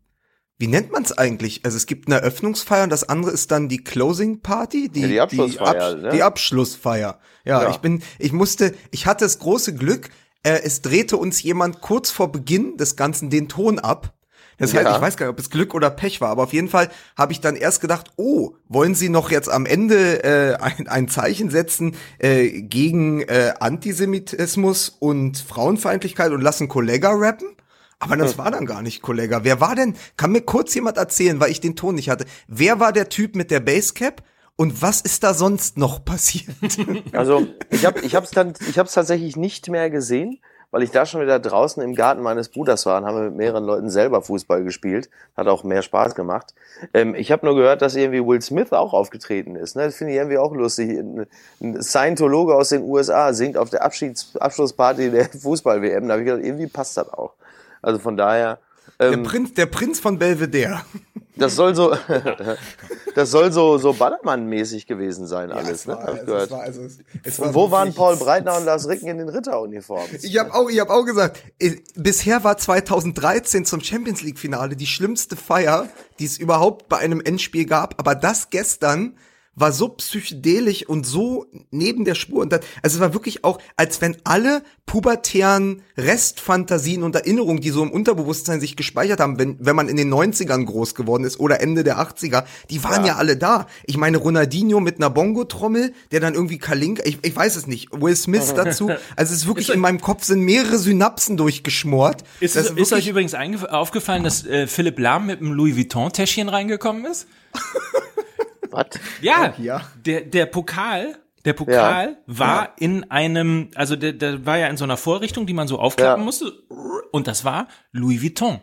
wie nennt man es eigentlich? Also es gibt eine Eröffnungsfeier und das andere ist dann die Closing Party, die, Ja, die Abschlussfeier, die, ne? die Abschlussfeier. Ja, Ja. ich bin, ich musste, ich hatte das große Glück, äh, es drehte uns jemand kurz vor Beginn des Ganzen den Ton ab. Deshalb, Ja. ich weiß gar nicht, ob es Glück oder Pech war, aber auf jeden Fall habe ich dann erst gedacht, oh, wollen Sie noch jetzt am Ende äh, ein, ein Zeichen setzen äh, gegen äh, Antisemitismus und Frauenfeindlichkeit und lassen Kollega rappen? Aber das war dann gar nicht Kollega. Wer war denn, kann mir kurz jemand erzählen, weil ich den Ton nicht hatte, wer war der Typ mit der Basecap und was ist da sonst noch passiert? Also ich habe ich hab's dann ich hab's tatsächlich nicht mehr gesehen, weil ich da schon wieder draußen im Garten meines Bruders war und haben mit mehreren Leuten selber Fußball gespielt. Hat auch mehr Spaß gemacht. Ähm, ich habe nur gehört, dass irgendwie Will Smith auch aufgetreten ist. Ne? Das finde ich irgendwie auch lustig. Ein, ein Scientologe aus den USA singt auf der Abschieds Abschlussparty der Fußball-WM. Da habe ich gedacht, irgendwie passt das auch. Also von daher, Der ähm, Prinz, der Prinz von Belvedere. das soll so, das soll so so Ballermann-mäßig gewesen sein alles. ne? Hab ich gehört. also, es, es Und wo waren Paul Breitner und Lars Ricken in den Ritteruniformen? Ich habe auch, ich hab auch gesagt, äh, bisher war 2013 zum Champions League Finale die schlimmste Feier, die es überhaupt bei einem Endspiel gab. Aber das gestern war so psychedelisch und so neben der Spur. Und das, also es war wirklich auch, als wenn alle pubertären Restfantasien und Erinnerungen, die so im Unterbewusstsein sich gespeichert haben, wenn, wenn man in den 90ern groß geworden ist oder Ende der 80er, die waren ja, alle da. Ich meine, Ronaldinho mit einer Bongo-Trommel, der dann irgendwie Kalinka, ich, ich weiß es nicht, Will Smith dazu. Also es ist wirklich, in meinem Kopf sind mehrere Synapsen durchgeschmort. Ist, es, ist euch übrigens aufgefallen, dass äh, Philipp Lahm mit einem Louis Vuitton-Täschchen reingekommen ist? Was? Ja, Ja. Der, der Pokal, der Pokal war in einem, also der, der war ja in so einer Vorrichtung, die man so aufklappen Ja. musste. Und das war Louis Vuitton.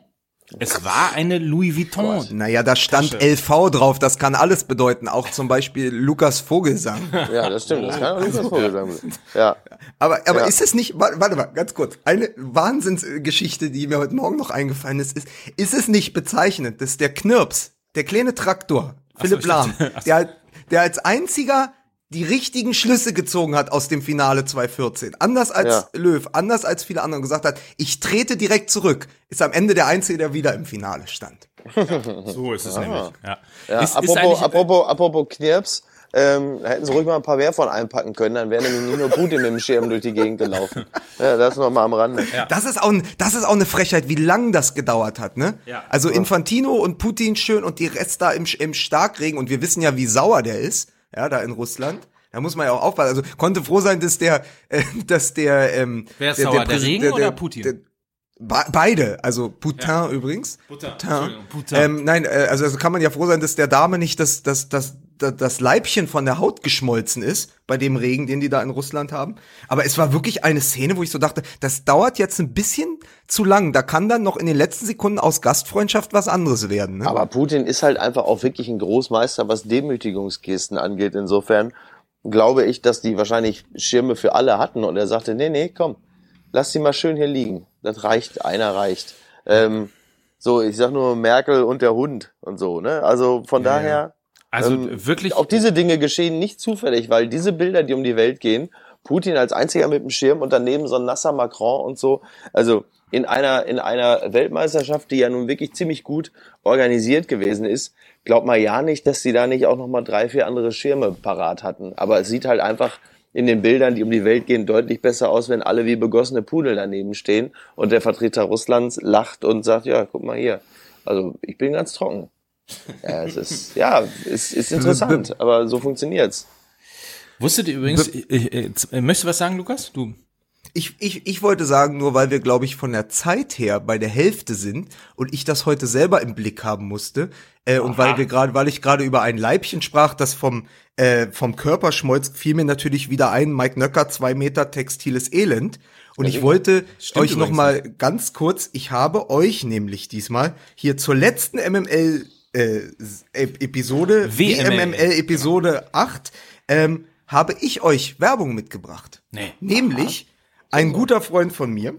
Es war eine Louis Vuitton. Naja, da stand Tasche. LV drauf, das kann alles bedeuten, auch zum Beispiel Lukas Vogelsang. Ja, das stimmt. Das kann auch Lukas Vogel sein. Ja. Aber, aber Ja. ist es nicht, warte, warte mal, ganz kurz, eine Wahnsinnsgeschichte, die mir heute Morgen noch eingefallen ist, ist, ist es nicht bezeichnend, dass der Knirps, der kleine Traktor, Philipp ich Lahm, dachte- so. der, der als einziger die richtigen Schlüsse gezogen hat aus dem Finale 2014. Anders als Ja. Löw, anders als viele andere gesagt hat, ich trete direkt zurück, ist am Ende der Einzige, der wieder im Finale stand. So ist es nämlich. Ja. Ja, Ist- ist apropos, eigentlich- apropos, apropos Knirps, ähm, da hätten sie ruhig mal ein paar mehr von einpacken können, dann wäre nämlich nicht nur Putin mit dem Schirm durch die Gegend gelaufen. Ja, das noch mal am Rande. Das ist auch, ein- das ist auch eine Frechheit, wie lang das gedauert hat, ne? Ja. Also Infantino und Putin schön und die Rest da im, im Starkregen und wir wissen ja, wie sauer der ist, ja, da in Russland. Da muss man ja auch aufpassen. Also konnte froh sein, dass der, äh, dass der, ähm, Wer ist der, sauer, der Präs- Regen oder Putin? Der, Be- Beide, also Putin übrigens. Putin, Putin. Putin. Ähm, nein, äh, also, also kann man ja froh sein, dass der Dame nicht das, das, das, das, das Leibchen von der Haut geschmolzen ist, bei dem Regen, den die da in Russland haben. Aber es war wirklich eine Szene, wo ich so dachte, das dauert jetzt ein bisschen zu lang. Da kann dann noch in den letzten Sekunden aus Gastfreundschaft was anderes werden. Ne? Aber Putin ist halt einfach auch wirklich ein Großmeister, was Demütigungsgesten angeht. Insofern glaube ich, dass die wahrscheinlich Schirme für alle hatten und er sagte, nee, nee, komm, lass die mal schön hier liegen. Das reicht, einer reicht. Ähm, so, ich sag nur Merkel und der Hund und so, ne? Also von daher, Also ähm, wirklich. auch diese Dinge geschehen nicht zufällig, weil diese Bilder, die um die Welt gehen, Putin als einziger mit dem Schirm und daneben so ein nasser Macron und so, also in einer, in einer Weltmeisterschaft, die ja nun wirklich ziemlich gut organisiert gewesen ist, glaubt man ja nicht, dass sie da nicht auch nochmal drei, vier andere Schirme parat hatten. Aber es sieht halt einfach in den Bildern, die um die Welt gehen, deutlich besser aus, wenn alle wie begossene Pudel daneben stehen und der Vertreter Russlands lacht und sagt, ja, guck mal hier. Also ich bin ganz trocken. Ja, es ist, ja, es ist interessant, aber so funktioniert's. Wusstet ihr übrigens, äh, äh, äh, möchtest du was sagen, Lukas? Du. Ich, ich, ich wollte sagen, nur weil wir, glaube ich, von der Zeit her bei der Hälfte sind und ich das heute selber im Blick haben musste, äh, und weil wir gerade, weil ich gerade über ein Leibchen sprach, das vom, äh, vom Körper schmolz, fiel mir natürlich wieder ein, Mike Nöcker, zwei Meter textiles Elend. Und ich wollte Stimmt euch noch mal ganz kurz, ich habe euch nämlich diesmal hier zur letzten MML äh, Ep- Episode, WML. WMML Episode 8, ähm, habe ich euch Werbung mitgebracht. Nee. Nämlich ein guter Freund von mir,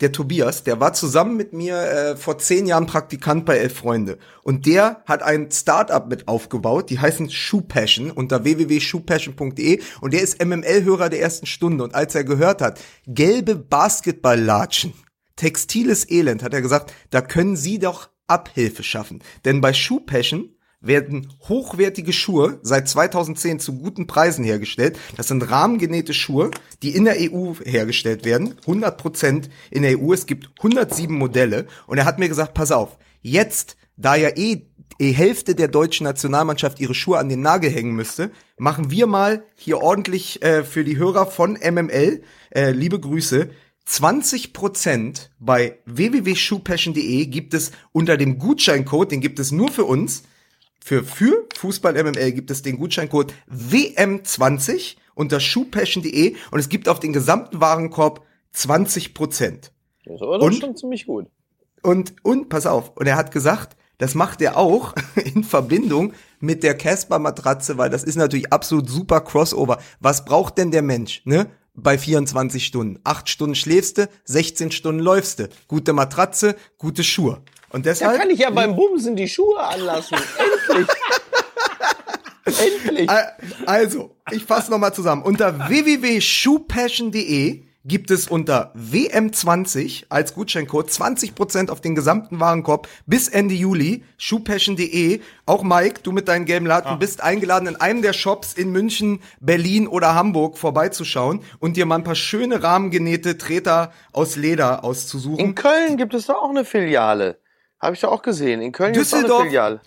der Tobias, der war zusammen mit mir äh, vor zehn Jahren Praktikant bei Elf Freunde. Und der hat ein Startup mit aufgebaut, die heißen Shoe Passion unter www.shoepassion.de und der ist MML-Hörer der ersten Stunde. Und als er gehört hat, gelbe Basketballlatschen, textiles Elend, hat er gesagt, da können Sie doch Abhilfe schaffen. Denn bei Shoe Passion werden hochwertige Schuhe seit 2010 zu guten Preisen hergestellt. Das sind rahmengenähte Schuhe, die in der EU hergestellt werden. 100% in der EU. Es gibt 107 Modelle. Und er hat mir gesagt, pass auf, jetzt, da ja eh die Hälfte der deutschen Nationalmannschaft ihre Schuhe an den Nagel hängen müsste, machen wir mal hier ordentlich äh, für die Hörer von MML, äh, liebe Grüße, 20% bei www.shoepassion.de gibt es unter dem Gutscheincode, den gibt es nur für uns, für, für Fußball MML gibt es den Gutscheincode WM20 unter shoepassion.de und es gibt auf den gesamten Warenkorb 20 Prozent. Das ist aber Und? schon ziemlich gut. Und, und, pass auf, und er hat gesagt, das macht er auch in Verbindung mit der Casper-Matratze, weil das ist natürlich absolut super Crossover. Was braucht denn der Mensch, ne? Bei 24 Stunden. Acht Stunden schläfst du, 16 Stunden läufst du. Gute Matratze, gute Schuhe. Und Da deshalb. kann ich ja beim Bumsen die Schuhe anlassen. Endlich. Endlich. Al- Also, ich fasse nochmal zusammen. Unter www.shoepassion.de gibt es unter WM20 als Gutscheincode 20% auf den gesamten Warenkorb bis Ende Juli. Shoepassion.de. Auch Mike, du mit deinen gelben Laden bist eingeladen, in einem der Shops in München, Berlin oder Hamburg vorbeizuschauen und dir mal ein paar schöne rahmengenähte Treter aus Leder auszusuchen. In Köln gibt es doch auch eine Filiale. Habe ich doch auch gesehen. In Köln gibt es auch eine Düsseldorf. Filiale.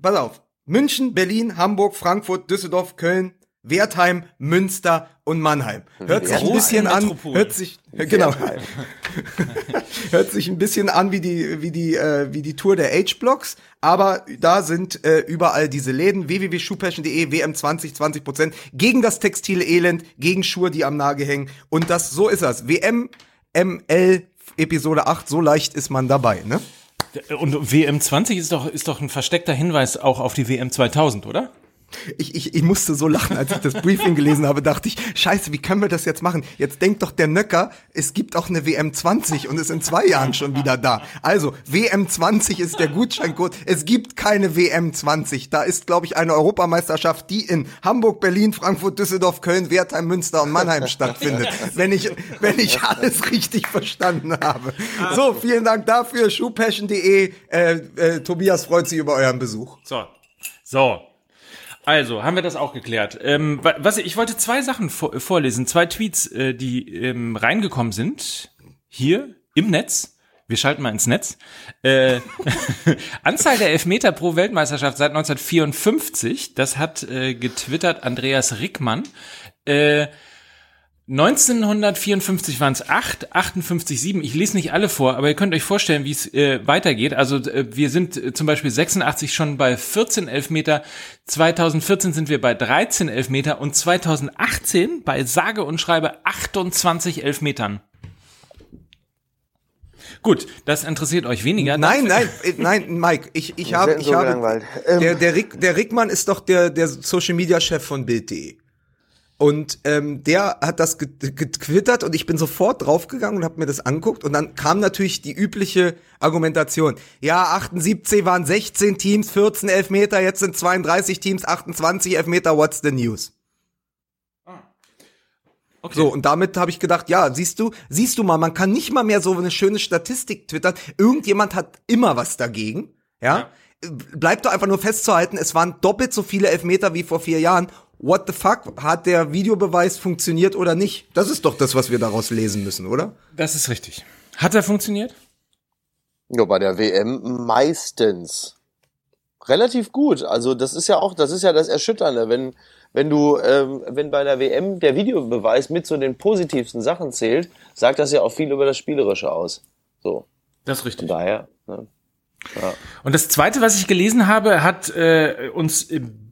pass auf. München, Berlin, Hamburg, Frankfurt, Düsseldorf, Köln, Wertheim, Münster und Mannheim. Hört sich ein bisschen an, hört sich, genau. hört sich ein bisschen an wie die, wie die, äh, wie die Tour der H-Blocks, aber da sind äh, überall diese Läden, www.schuhpassion.de, WM20, 20% gegen das textile Elend, gegen Schuhe, die am Nagel hängen und das, so ist das. WM, ML, Episode 8, so leicht ist man dabei, ne? Und WM 20 ist doch, ist doch ein versteckter Hinweis auch auf die WM 2000, oder? Ich, ich, ich musste so lachen, als ich das Briefing gelesen habe, dachte ich, scheiße, wie können wir das jetzt machen? Jetzt denkt doch der Nöcker, es gibt auch eine WM 20 und ist in zwei Jahren schon wieder da. Also, WM 20 ist der Gutscheincode. Es gibt keine WM 20. Da ist, glaube ich, eine Europameisterschaft, die in Hamburg, Berlin, Frankfurt, Düsseldorf, Köln, Wertheim, Münster und Mannheim stattfindet. wenn ich, wenn ich alles richtig verstanden habe. So, vielen Dank dafür. Schuhpassion.de. Äh, äh, Tobias freut sich über euren Besuch. So. So. Also, haben wir das auch geklärt. Ähm, wa- was, ich wollte zwei Sachen vor, vorlesen, zwei Tweets, äh, die ähm, reingekommen sind. Hier im Netz. Wir schalten mal ins Netz. Äh, Anzahl der Elfmeter pro Weltmeisterschaft seit 1954. Das hat äh, getwittert Andreas Rickmann. Äh, 1954 waren es 8, 58 7. Ich lese nicht alle vor, aber ihr könnt euch vorstellen, wie es äh, weitergeht. Also äh, wir sind äh, zum Beispiel 86 schon bei 14 Elfmeter, 2014 sind wir bei 13 Elfmeter und 2018 bei sage und schreibe 28 Elfmetern. Gut, das interessiert euch weniger. Nein, nein, äh, nein, Mike, ich, ich habe, ich so habe, gelangweilt. Ähm, der, der, Rick, der Rickmann ist doch der, der Social Media Chef von Bild.de. Und ähm, der hat das get- getwittert und ich bin sofort draufgegangen und habe mir das anguckt und dann kam natürlich die übliche Argumentation. Ja, 78 waren 16 Teams, 14 Elfmeter, jetzt sind 32 Teams, 28 Elfmeter, what's the news? Okay. So, und damit habe ich gedacht, ja, siehst du, siehst du mal, man kann nicht mal mehr so eine schöne Statistik twittern. Irgendjemand hat immer was dagegen, ja? Bleibt doch einfach nur festzuhalten, es waren doppelt so viele Elfmeter wie vor vier Jahren. What the fuck? Hat der Videobeweis funktioniert oder nicht? Das ist doch das, was wir daraus lesen müssen, oder? Das ist richtig. Hat er funktioniert? Ja, bei der WM meistens. Relativ gut. Also das ist ja auch, das ist ja das Erschütternde, wenn, wenn du, ähm, wenn bei der WM der Videobeweis mit zu den positivsten Sachen zählt, sagt das ja auch viel über das Spielerische aus. So. Das ist Von richtig. daher, ne? Und das zweite, was ich gelesen habe, hat äh, uns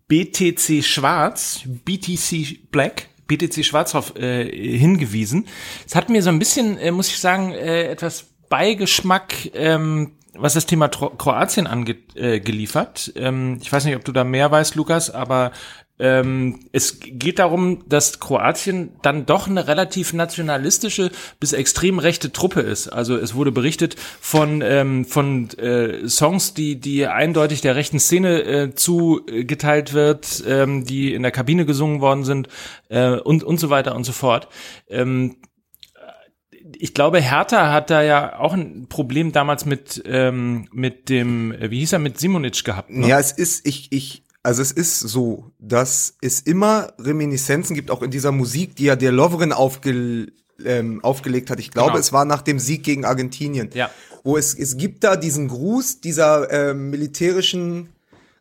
BTC Schwarz, BTC Black, BTC Schwarzhoff äh, hingewiesen. Es hat mir so ein bisschen, äh, muss ich sagen, äh, etwas Beigeschmack, ähm, was das Thema Tro Kroatien angeht, äh, geliefert. Ähm, ich weiß nicht, ob du da mehr weißt, Lukas, aber ähm, es geht darum, dass Kroatien dann doch eine relativ nationalistische bis extrem rechte Truppe ist. Also es wurde berichtet von ähm, von äh, Songs, die die eindeutig der rechten Szene äh, zugeteilt wird, ähm, die in der Kabine gesungen worden sind äh, und und so weiter und so fort. Ähm, ich glaube, Hertha hat da ja auch ein Problem damals mit ähm, mit dem, wie hieß er, mit Simonic gehabt. Ne? Ja, es ist, ich, ich, also es ist so, dass es immer Reminiszenzen gibt, auch in dieser Musik, die ja der Lovren aufge, ähm, aufgelegt hat. Ich glaube, Genau. es war nach dem Sieg gegen Argentinien. Ja. Wo es, es gibt da diesen Gruß dieser ähm, militärischen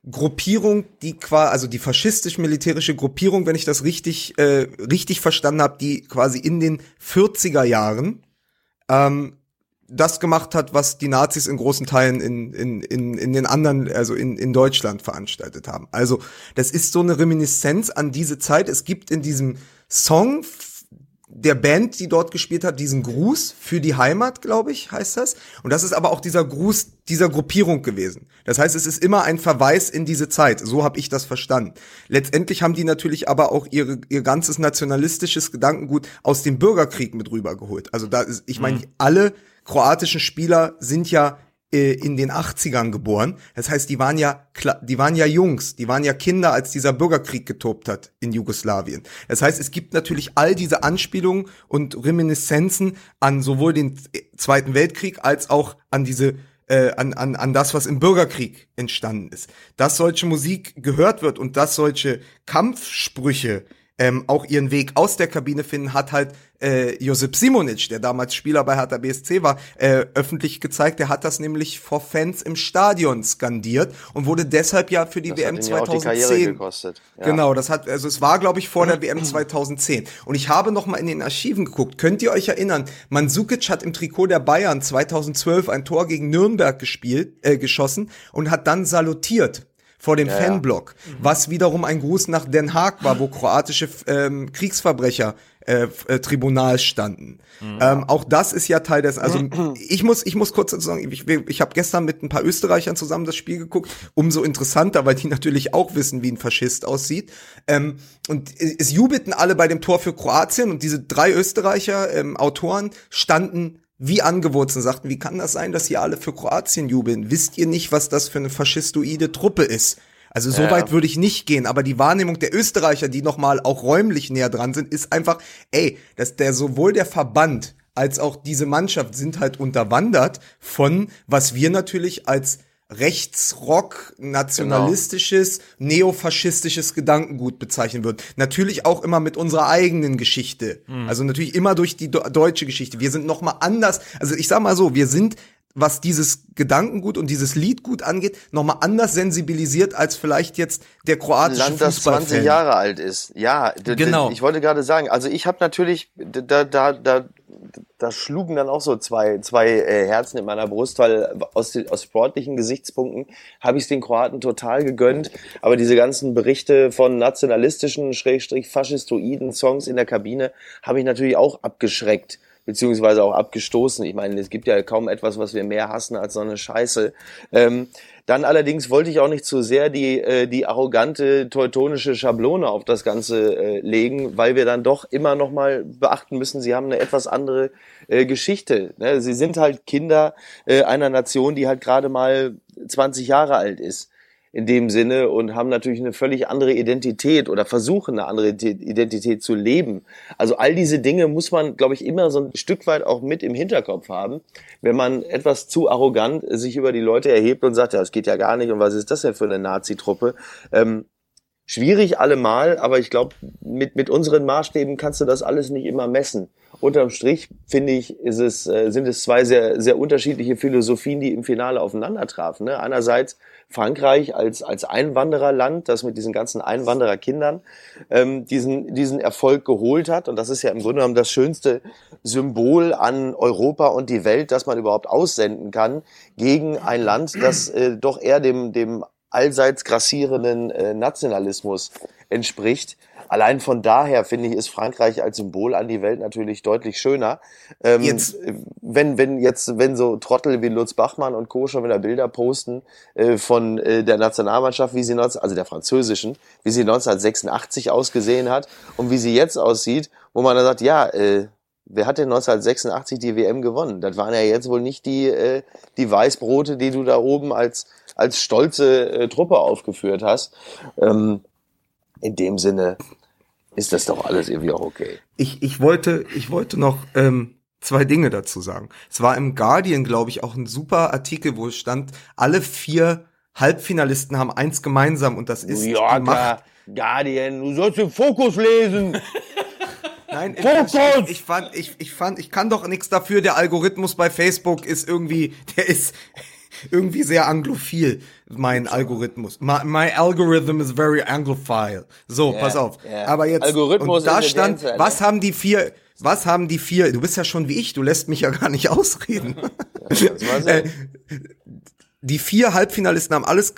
Gruppierung, die quasi, also die faschistisch-militärische Gruppierung, wenn ich das richtig, äh, richtig verstanden habe, die quasi in den 40er Jahren ähm, das gemacht hat, was die Nazis in großen Teilen in, in, in, in den anderen, also in, in Deutschland veranstaltet haben. Also das ist so eine Reminiszenz an diese Zeit. Es gibt in diesem Song der Band, die dort gespielt hat, diesen Gruß für die Heimat, glaube ich, heißt das. Und das ist aber auch dieser Gruß dieser Gruppierung gewesen. Das heißt, es ist immer ein Verweis in diese Zeit. So habe ich das verstanden. Letztendlich haben die natürlich aber auch ihre, ihr ganzes nationalistisches Gedankengut aus dem Bürgerkrieg mit rübergeholt. Also da ist, ich meine, alle kroatischen Spieler sind ja äh, in den 80ern geboren. Das heißt, die waren ja die waren ja Jungs, die waren ja Kinder, als dieser Bürgerkrieg getobt hat in Jugoslawien. Das heißt, es gibt natürlich all diese Anspielungen und Reminiszenzen an sowohl den Zweiten Weltkrieg als auch an diese äh, an, an, an das, was im Bürgerkrieg entstanden ist. Dass solche Musik gehört wird und dass solche Kampfsprüche ähm, auch ihren Weg aus der Kabine finden, hat halt äh, Josip Simonic, der damals Spieler bei Hertha BSC war, äh, öffentlich gezeigt. Der hat das nämlich vor Fans im Stadion skandiert und wurde deshalb ja für die Das WM hat ihn ja auch die Karriere 2010 gekostet. Ja. Genau, das hat, also es war, glaube ich, vor der WM 2010. Und ich habe noch mal in den Archiven geguckt. Könnt ihr euch erinnern? Mandzukic hat im Trikot der Bayern 2012 ein Tor gegen Nürnberg gespielt, äh, geschossen und hat dann salutiert vor dem Ja, ja. Fanblock, was wiederum ein Gruß nach Den Haag war, wo kroatische ähm, Kriegsverbrecher äh, äh, Tribunal standen. Ähm, auch das ist ja Teil des. Also ich muss ich muss kurz dazu sagen, ich, ich habe gestern mit ein paar Österreichern zusammen das Spiel geguckt. Umso interessanter, weil die natürlich auch wissen, wie ein Faschist aussieht. Ähm, und es jubelten alle bei dem Tor für Kroatien und diese drei Österreicher ähm, Autoren standen wie angewurzelt sagten, wie kann das sein, dass ihr alle für Kroatien jubeln? Wisst ihr nicht, was das für eine faschistoide Truppe ist? Also so Ja. weit würde ich nicht gehen, aber die Wahrnehmung der Österreicher, die noch mal auch räumlich näher dran sind, ist einfach, ey, dass der sowohl der Verband als auch diese Mannschaft sind halt unterwandert von was wir natürlich als Rechtsrock, nationalistisches, neofaschistisches Gedankengut bezeichnen würden. Natürlich auch immer mit unserer eigenen Geschichte. Also natürlich immer durch die do deutsche Geschichte. Wir sind noch mal anders. Also ich sag mal so, wir sind was dieses Gedankengut und dieses Liedgut angeht, noch mal anders sensibilisiert als vielleicht jetzt der kroatische Land, das 20 Fußballfan. Jahre alt ist. Ja, d- d- Genau. Ich wollte gerade sagen, also ich habe natürlich, da, da, da, da schlugen dann auch so zwei, zwei äh, Herzen in meiner Brust, weil aus, den- aus sportlichen Gesichtspunkten habe ich es den Kroaten total gegönnt. Aber diese ganzen Berichte von nationalistischen, schrägstrich faschistoiden Songs in der Kabine habe ich natürlich auch abgeschreckt beziehungsweise auch abgestoßen. Ich meine, es gibt ja kaum etwas, was wir mehr hassen als so eine Scheiße. Ähm, dann allerdings wollte ich auch nicht zu sehr die, äh, die arrogante teutonische Schablone auf das Ganze äh, legen, weil wir dann doch immer noch mal beachten müssen, sie haben eine etwas andere äh, Geschichte. Ne? Sie sind halt Kinder äh, einer Nation, die halt gerade mal 20 Jahre alt ist in dem Sinne und haben natürlich eine völlig andere Identität oder versuchen eine andere Ident- Identität zu leben. Also all diese Dinge muss man, glaube ich, immer so ein Stück weit auch mit im Hinterkopf haben, wenn man etwas zu arrogant sich über die Leute erhebt und sagt, ja, das geht ja gar nicht und was ist das denn für eine Nazi-Truppe? Ähm, schwierig allemal, aber ich glaube, mit, mit unseren Maßstäben kannst du das alles nicht immer messen. Unterm Strich, finde ich, ist es, äh, sind es zwei sehr, sehr unterschiedliche Philosophien, die im Finale aufeinander trafen. Ne? Einerseits Frankreich als, als Einwandererland, das mit diesen ganzen Einwandererkindern ähm, diesen, diesen Erfolg geholt hat. Und das ist ja im Grunde genommen das schönste Symbol an Europa und die Welt, das man überhaupt aussenden kann, gegen ein Land, das äh, doch eher dem, dem allseits grassierenden äh, Nationalismus entspricht. Allein von daher finde ich, ist Frankreich als Symbol an die Welt natürlich deutlich schöner. Ähm, Jetzt- wenn, wenn jetzt, wenn so Trottel wie Lutz Bachmann und Co. schon wieder Bilder posten äh, von äh, der Nationalmannschaft, wie sie 19, also der französischen, wie sie 1986 ausgesehen hat und wie sie jetzt aussieht, wo man dann sagt, ja, äh, wer hat denn 1986 die WM gewonnen? Das waren ja jetzt wohl nicht die, äh, die Weißbrote, die du da oben als, als stolze äh, Truppe aufgeführt hast. Ähm, in dem Sinne ist das doch alles irgendwie auch okay. ich, ich wollte, ich wollte noch ähm, zwei Dinge dazu sagen. Es war im Guardian, glaube ich, auch ein super Artikel, wo es stand, alle vier Halbfinalisten haben eins gemeinsam und das ist New die Macht. Yorker, Guardian, du sollst den Fokus lesen. Nein, Fokus! ich fand, ich, ich fand, ich kann doch nichts dafür. Der Algorithmus bei Facebook ist irgendwie, der ist irgendwie sehr anglophil. Mein Algorithmus. My, my algorithm is very anglophile. So, Ja, pass auf. ja. Aber jetzt, Algorithmus und da stand, dancer, ne? was haben die vier, was haben die vier, du bist ja schon wie ich, du lässt mich ja gar nicht ausreden. sehen. Äh, die vier Halbfinalisten haben alles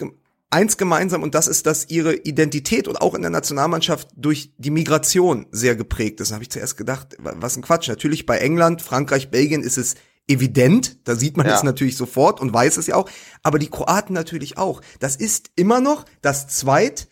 eins gemeinsam und das ist, dass ihre Identität und auch in der Nationalmannschaft durch die Migration sehr geprägt ist. Da habe ich zuerst gedacht, wa- was ein Quatsch. Natürlich bei England, Frankreich, Belgien ist es evident, da sieht man Ja. es natürlich sofort und weiß es ja auch, aber die Kroaten natürlich auch. Das ist immer noch das zweit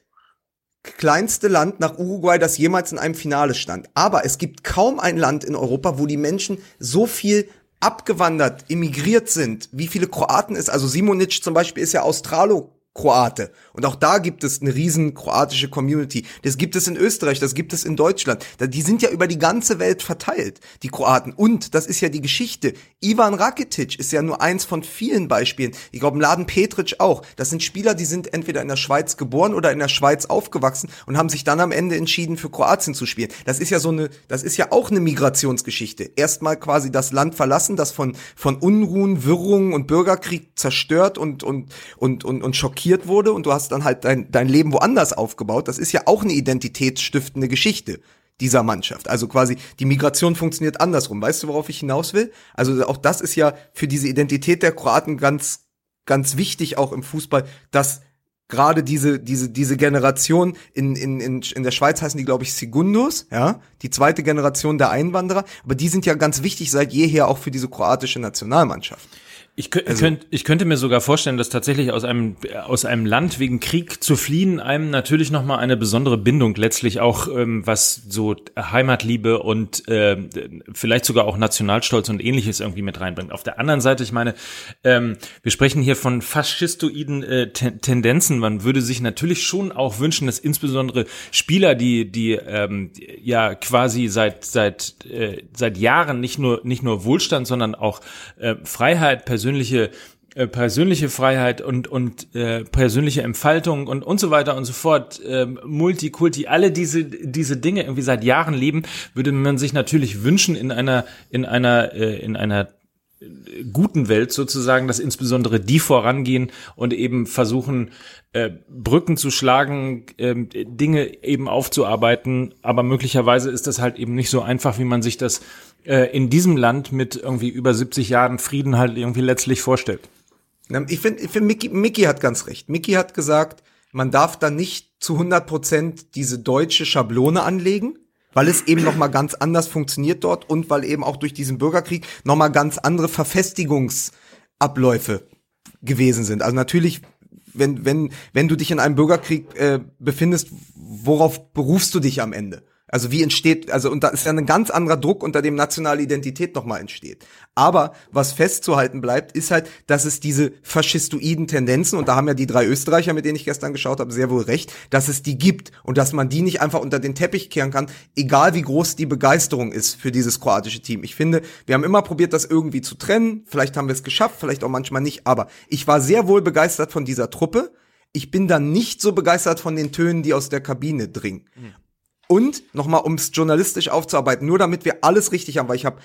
kleinste Land nach Uruguay, das jemals in einem Finale stand. Aber es gibt kaum ein Land in Europa, wo die Menschen so viel abgewandert, emigriert sind, wie viele Kroaten es, also Simonic zum Beispiel ist ja Australo Kroate. Und auch da gibt es eine riesen kroatische Community. Das gibt es in Österreich, das gibt es in Deutschland. Die sind ja über die ganze Welt verteilt, die Kroaten. Und, das ist ja die Geschichte, Ivan Rakitic ist ja nur eins von vielen Beispielen. Ich glaube, Mladen Petric auch. Das sind Spieler, die sind entweder in der Schweiz geboren oder in der Schweiz aufgewachsen und haben sich dann am Ende entschieden, für Kroatien zu spielen. Das ist ja so eine, das ist ja auch eine Migrationsgeschichte. Erstmal quasi das Land verlassen, das von, von Unruhen, Wirrungen und Bürgerkrieg zerstört und, und, und, und, und schockiert wurde und du hast dann halt dein, dein Leben woanders aufgebaut. Das ist ja auch eine identitätsstiftende Geschichte dieser Mannschaft. Also quasi die Migration funktioniert andersrum. Weißt du, worauf ich hinaus will? Also auch das ist ja für diese Identität der Kroaten ganz, ganz wichtig auch im Fußball, dass gerade diese, diese, diese Generation in, in, in, in der Schweiz heißen die, glaube ich, Segundos, ja, die zweite Generation der Einwanderer, aber die sind ja ganz wichtig seit jeher auch für diese kroatische Nationalmannschaft. Ich, könnt, Also- könnt, ich könnte mir sogar vorstellen, dass tatsächlich aus einem aus einem Land wegen Krieg zu fliehen einem natürlich noch mal eine besondere Bindung letztlich auch ähm, was so Heimatliebe und ähm, vielleicht sogar auch Nationalstolz und ähnliches irgendwie mit reinbringt. Auf der anderen Seite, ich meine, ähm, wir sprechen hier von faschistoiden äh, Ten Tendenzen. Man würde sich natürlich schon auch wünschen, dass insbesondere Spieler, die die ähm, ja quasi seit seit äh, seit Jahren nicht nur nicht nur Wohlstand, sondern auch äh, Freiheit, persönliche äh, persönliche Freiheit und und äh, persönliche Entfaltung und und so weiter und so fort, ähm, Multikulti, alle diese diese Dinge irgendwie seit Jahren leben, würde man sich natürlich wünschen in einer in einer äh, in einer guten Welt sozusagen, dass insbesondere die vorangehen und eben versuchen, äh, Brücken zu schlagen, ähm, Dinge eben aufzuarbeiten. Aber möglicherweise ist das halt eben nicht so einfach, wie man sich das äh, in diesem Land mit irgendwie über 70 Jahren Frieden halt irgendwie letztlich vorstellt. Ich finde, ich find, Mickey, Mickey hat ganz recht. Mickey hat gesagt, man darf da nicht zu 100 Prozent diese deutsche Schablone anlegen, weil es eben noch mal ganz anders funktioniert dort und weil eben auch durch diesen Bürgerkrieg noch mal ganz andere Verfestigungsabläufe gewesen sind. Also natürlich, wenn wenn wenn du dich in einem Bürgerkrieg äh, befindest, worauf berufst du dich am Ende? Also wie entsteht, also und da ist ja ein ganz anderer Druck, unter dem nationale Identität nochmal entsteht. Aber was festzuhalten bleibt, ist halt, dass es diese faschistoiden Tendenzen, und da haben ja die drei Österreicher, mit denen ich gestern geschaut habe, sehr wohl recht, dass es die gibt und dass man die nicht einfach unter den Teppich kehren kann, egal wie groß die Begeisterung ist für dieses kroatische Team. Ich finde, wir haben immer probiert, das irgendwie zu trennen. Vielleicht haben wir es geschafft, vielleicht auch manchmal nicht, aber ich war sehr wohl begeistert von dieser Truppe. Ich bin dann nicht so begeistert von den Tönen, die aus der Kabine dringen. Und nochmal, um es journalistisch aufzuarbeiten, nur damit wir alles richtig haben, weil ich habe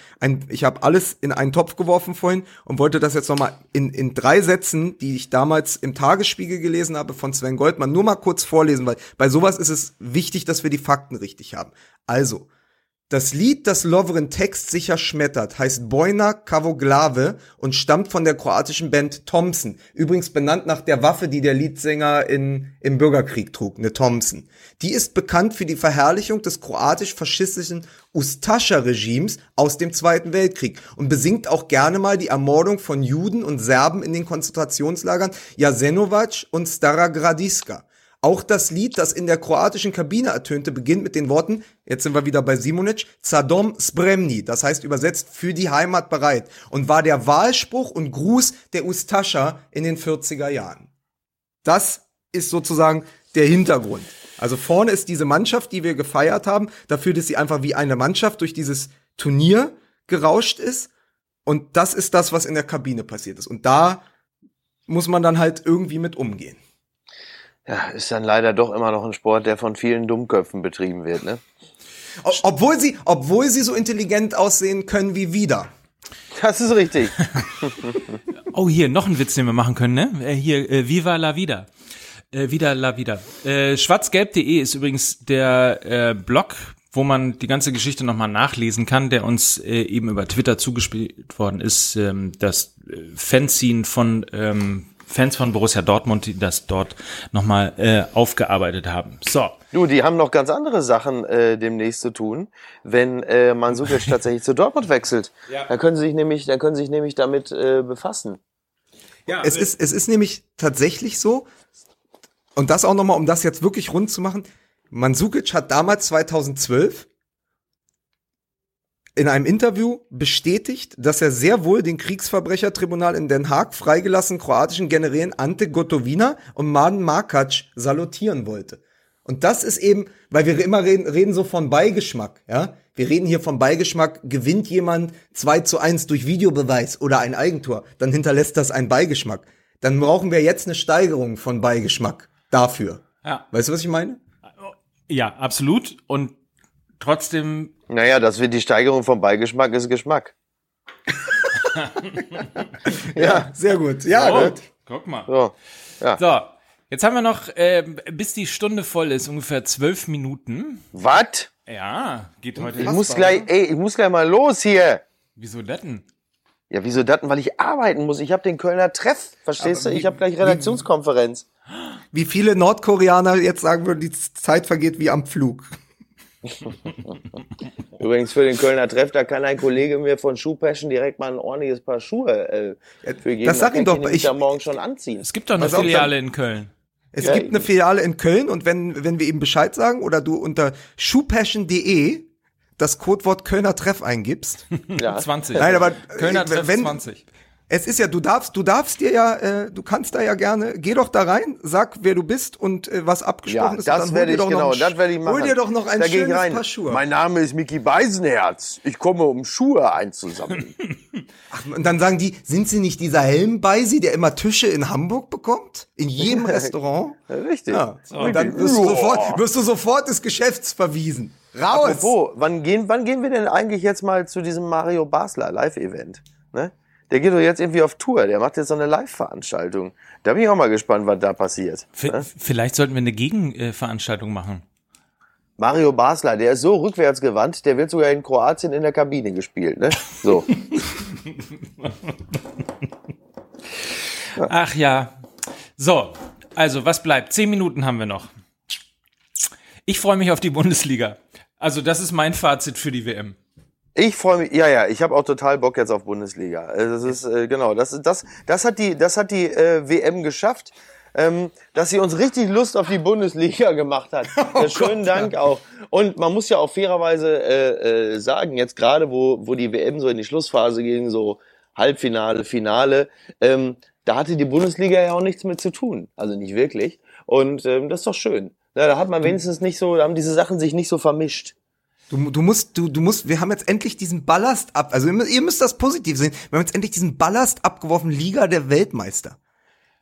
habe alles in einen Topf geworfen vorhin und wollte das jetzt nochmal in, in drei Sätzen, die ich damals im Tagesspiegel gelesen habe von Sven Goldmann, nur mal kurz vorlesen, weil bei sowas ist es wichtig, dass wir die Fakten richtig haben. Also, das Lied, das Lovren textsicher schmettert, heißt Bojna Kavoglave und stammt von der kroatischen Band Thompson. Übrigens benannt nach der Waffe, die der Leadsänger in, im Bürgerkrieg trug, eine Thompson. Die ist bekannt für die Verherrlichung des kroatisch-faschistischen Ustascha-Regimes aus dem Zweiten Weltkrieg und besingt auch gerne mal die Ermordung von Juden und Serben in den Konzentrationslagern Jasenovac und Stara Gradiska. Auch das Lied, das in der kroatischen Kabine ertönte, beginnt mit den Worten, jetzt sind wir wieder bei Simonic, Zadom Spremni, das heißt übersetzt für die Heimat bereit und war der Wahlspruch und Gruß der Ustascha in den 40er Jahren. Das ist sozusagen der Hintergrund. Also vorne ist diese Mannschaft, die wir gefeiert haben, dafür, dass sie einfach wie eine Mannschaft durch dieses Turnier gerauscht ist. Und das ist das, was in der Kabine passiert ist. Und da muss man dann halt irgendwie mit umgehen. Ja, ist dann leider doch immer noch ein Sport, der von vielen Dummköpfen betrieben wird, ne? Obwohl sie, obwohl sie so intelligent aussehen können wie wieder. Das ist richtig. Oh, hier, noch ein Witz, den wir machen können, ne? Äh, hier, äh, Viva la Vida. Äh, wieder la Vida. Äh, Schwarzgelb.de ist übrigens der äh, Blog, wo man die ganze Geschichte nochmal nachlesen kann, der uns äh, eben über Twitter zugespielt worden ist. Ähm, das äh, Fanzine von ähm, Fans von Borussia Dortmund, die das dort nochmal äh, aufgearbeitet haben. So. Du, die haben noch ganz andere Sachen äh, demnächst zu tun, wenn äh, Mandzukic tatsächlich zu Dortmund wechselt. Ja. Da können sie sich nämlich, da können sie sich nämlich damit äh, befassen. Ja, Es ist, es ist nämlich tatsächlich so, und das auch nochmal, um das jetzt wirklich rund zu machen, Mandzukic hat damals 2012 in einem Interview bestätigt, dass er sehr wohl den Kriegsverbrechertribunal in Den Haag freigelassen kroatischen Generälen Ante Gotovina und Mladen Markac salutieren wollte. Und das ist eben, weil wir immer reden, reden so von Beigeschmack, ja. Wir reden hier von Beigeschmack, gewinnt jemand 2 zu 1 durch Videobeweis oder ein Eigentor, dann hinterlässt das einen Beigeschmack. Dann brauchen wir jetzt eine Steigerung von Beigeschmack dafür. ja, Weißt du, was ich meine? ja, absolut. Und trotzdem Naja, das wird die Steigerung vom Beigeschmack ist Geschmack. ja, Sehr gut. Ja, Oh, gut. guck mal. so. Ja. So, jetzt haben wir noch, äh, bis die Stunde voll ist, ungefähr zwölf Minuten. Was? Ja, geht heute. Ich muss gleich, ey, ich muss gleich mal los hier. Wieso das denn? Ja, wieso das denn? Weil ich arbeiten muss. Ich habe den Kölner Treff, verstehst Aber du? wie- Ich habe gleich Redaktionskonferenz. Wie viele Nordkoreaner jetzt sagen würden, die Zeit vergeht wie am Flug. Übrigens für den Kölner Treff, da kann ein Kollege mir von Schuhpassion direkt mal ein ordentliches Paar Schuhe äh, für geben. das sag ihm doch, ich- ja morgen schon anziehen. Es gibt doch eine auf, Filiale in Köln. Es Ja, gibt eine. Filiale in Köln und wenn, wenn wir ihm Bescheid sagen oder du unter schuhpassion.de das Codewort Kölner Treff eingibst, Ja. 20. Nein, aber, Kölner äh, Treff wenn- 20. es ist ja, du darfst, du darfst dir ja, äh, du kannst da ja gerne, geh doch da rein, sag, wer du bist und äh, was abgesprochen Ja, ist. und das werde ich genau, das werde ich machen. Hol dir doch noch ein da schönes rein. Paar Schuhe. Mein Name ist Mickey Beisenherz. Ich komme, um Schuhe einzusammeln. Ach, und dann sagen die, sind sie nicht dieser Helmbeisi, der immer Tische in Hamburg bekommt? In jedem Restaurant? Richtig. Ja. Und dann wirst du, sofort, wirst du sofort des Geschäfts verwiesen. Raus! Apropos, wann gehen, wann gehen wir denn eigentlich jetzt mal zu diesem Mario Basler Live-Event? Ne? Der geht doch jetzt irgendwie auf Tour. Der macht jetzt so eine Live-Veranstaltung. Da bin ich auch mal gespannt, was da passiert. V vielleicht sollten wir eine Gegenveranstaltung machen. Mario Basler, der ist so rückwärtsgewandt, der wird sogar in Kroatien in der Kabine gespielt. Ne? So. Ach ja. So, also was bleibt? Zehn Minuten haben wir noch. Ich freue mich auf die Bundesliga. Also das ist mein Fazit für die WM. Ich freue mich, ja, ja, ich habe auch total Bock jetzt auf Bundesliga. Also Das ist äh, genau, das das, das hat die, das hat die äh, WM geschafft, ähm, dass sie uns richtig Lust auf die Bundesliga gemacht hat. Oh ja, schönen Dank auch. Und man muss ja auch fairerweise äh, äh, sagen, jetzt gerade wo wo die WM so in die Schlussphase ging, so Halbfinale, Finale, ähm, da hatte die Bundesliga ja auch nichts mit zu tun, also nicht wirklich. Und ähm, das ist doch schön. Ja, da hat man wenigstens nicht so, da haben diese Sachen sich nicht so vermischt. Du, du musst, du, du musst, wir haben jetzt endlich diesen Ballast ab, also ihr müsst, das positiv sehen. Wir haben jetzt endlich diesen Ballast abgeworfen, Liga der Weltmeister.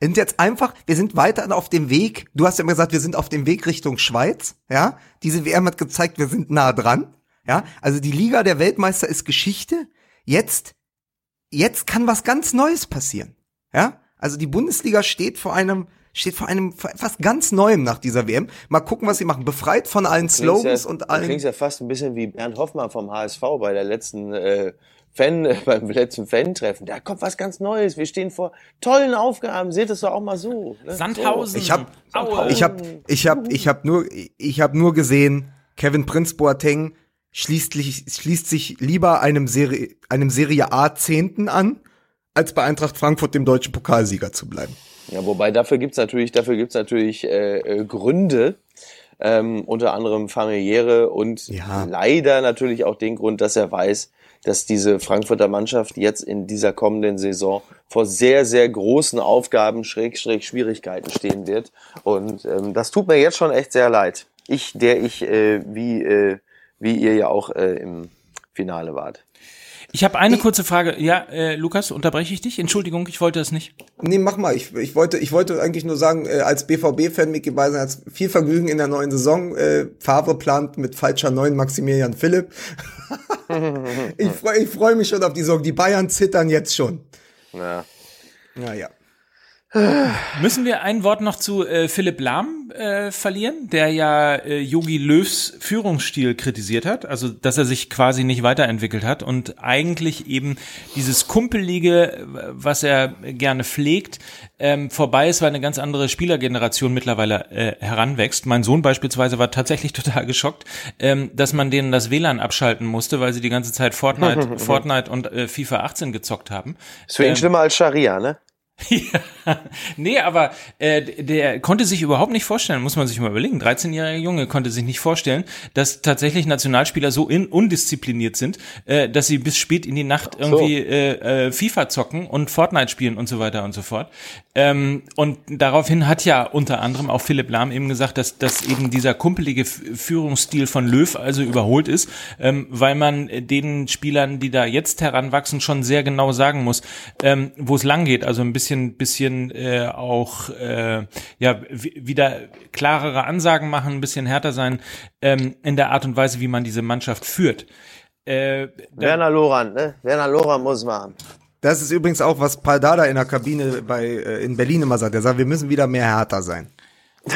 Wir sind jetzt einfach, wir sind weiter auf dem Weg. Du hast ja immer gesagt, wir sind auf dem Weg Richtung Schweiz, ja. Diese WM hat gezeigt, wir sind nah dran, ja. Also die Liga der Weltmeister ist Geschichte. Jetzt, jetzt kann was ganz Neues passieren, ja. Also die Bundesliga steht vor einem, steht vor einem vor etwas ganz Neuem nach dieser WM. Mal gucken, was sie machen. Befreit von allen Slogans ja, und allen. Klingt ja fast ein bisschen wie Bernd Hoffmann vom HSV bei der letzten äh, Fan, beim letzten Fan-Treffen. Da kommt was ganz Neues. Wir stehen vor tollen Aufgaben. Seht es doch auch mal so. Ne? Sandhausen. Ich hab, Aue. ich hab, ich hab, ich hab nur, ich hab nur gesehen, Kevin Prinz Boateng schließt, schließt sich lieber einem Serie, einem Serie A Zehnten an, als bei Eintracht Frankfurt dem deutschen Pokalsieger zu bleiben. Ja, wobei dafür gibt's natürlich, dafür gibt's natürlich äh, äh, Gründe. Ähm, unter anderem familiäre und Ja. leider natürlich auch den Grund, dass er weiß, dass diese Frankfurter Mannschaft jetzt in dieser kommenden Saison vor sehr, sehr großen Aufgaben, Schrägstrich Schwierigkeiten stehen wird. Und ähm, das tut mir jetzt schon echt sehr leid. Ich, der ich, äh, wie, äh, wie ihr ja auch äh, im Finale wart. Ich habe eine kurze Frage. Ja, äh, Lukas, unterbreche ich dich? Entschuldigung, ich wollte das nicht. Nee, mach mal. Ich, ich wollte, ich wollte eigentlich nur sagen, äh, als BVB-Fan Micky Beisen hat viel Vergnügen in der neuen Saison. Äh, Favre plant mit falscher neun Maximilian Philipp. ich freue ich freu mich schon auf die Saison. Die Bayern zittern jetzt schon. Ja. Naja. Müssen wir ein Wort noch zu äh, Philipp Lahm äh, verlieren, der ja äh, Yogi Löws Führungsstil kritisiert hat, also dass er sich quasi nicht weiterentwickelt hat und eigentlich eben dieses Kumpelige, was er gerne pflegt, ähm, vorbei ist, weil eine ganz andere Spielergeneration mittlerweile äh, heranwächst. Mein Sohn beispielsweise war tatsächlich total geschockt, ähm, dass man denen das WLAN abschalten musste, weil sie die ganze Zeit Fortnite, Fortnite und äh, FIFA 18 gezockt haben. Ist für ihn Ähm, schlimmer als Scharia, ne? ja, nee, aber äh, der konnte sich überhaupt nicht vorstellen, muss man sich mal überlegen. 13-jähriger Junge konnte sich nicht vorstellen, dass tatsächlich Nationalspieler so in, undiszipliniert sind, äh, dass sie bis spät in die Nacht irgendwie äh, äh, FIFA zocken und Fortnite spielen und so weiter und so fort. Ähm, und daraufhin hat ja unter anderem auch Philipp Lahm eben gesagt, dass, dass eben dieser kumpelige Führungsstil von Löw also überholt ist, ähm, weil man den Spielern, die da jetzt heranwachsen, schon sehr genau sagen muss, ähm, wo es lang geht. Also ein bisschen, bisschen äh, auch äh, ja wieder klarere Ansagen machen, ein bisschen härter sein ähm, in der Art und Weise, wie man diese Mannschaft führt. Äh, Werner Lorand, ne? Werner Lorand muss machen. Das ist übrigens auch, was Paul Dada in der Kabine bei, äh, in Berlin immer sagt. Er sagt, wir müssen wieder mehr härter sein.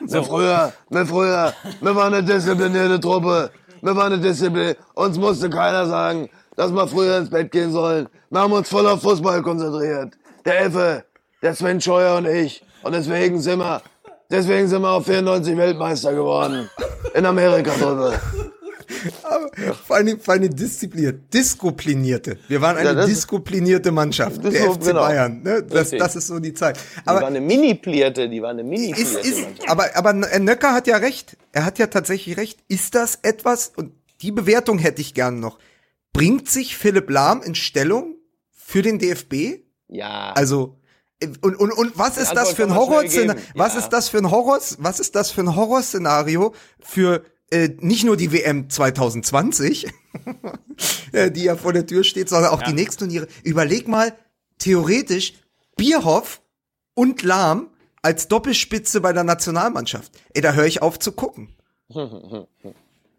Wir früher, wir früher, wir waren eine disziplinierte Truppe. Wir waren eine Disziplin. Uns musste keiner sagen, dass wir früher ins Bett gehen sollen. Wir haben uns voll auf Fußball konzentriert. Der Effe, der Sven Scheuer und ich. Und deswegen sind wir, deswegen sind wir auf 94 Weltmeister geworden. In Amerika drüber. Vor allem, vor allem diszipliniert, disziplinierte. Wir waren eine Ja, disziplinierte Mannschaft. Der so, FC genau. Bayern. Ne? Das, das ist so die Zeit. Die war Aber eine Mini-Plierte, die war eine ist, Mini-Plierte. ist, aber, aber Nöcker hat ja recht. Er hat ja tatsächlich recht. Ist das etwas, und die Bewertung hätte ich gern noch, bringt sich Philipp Lahm in Stellung für den DFB? ja. Also, und, und, und was ist das für ein Horrorszenario? Was Ja. ist das für ein Horror, was ist das für ein Horrorszenario für äh, nicht nur die WM 2020, äh, die ja vor der Tür steht, sondern auch die nächsten Turniere. Überleg mal, theoretisch Bierhoff und Lahm als Doppelspitze bei der Nationalmannschaft. Ey, da höre ich auf zu gucken.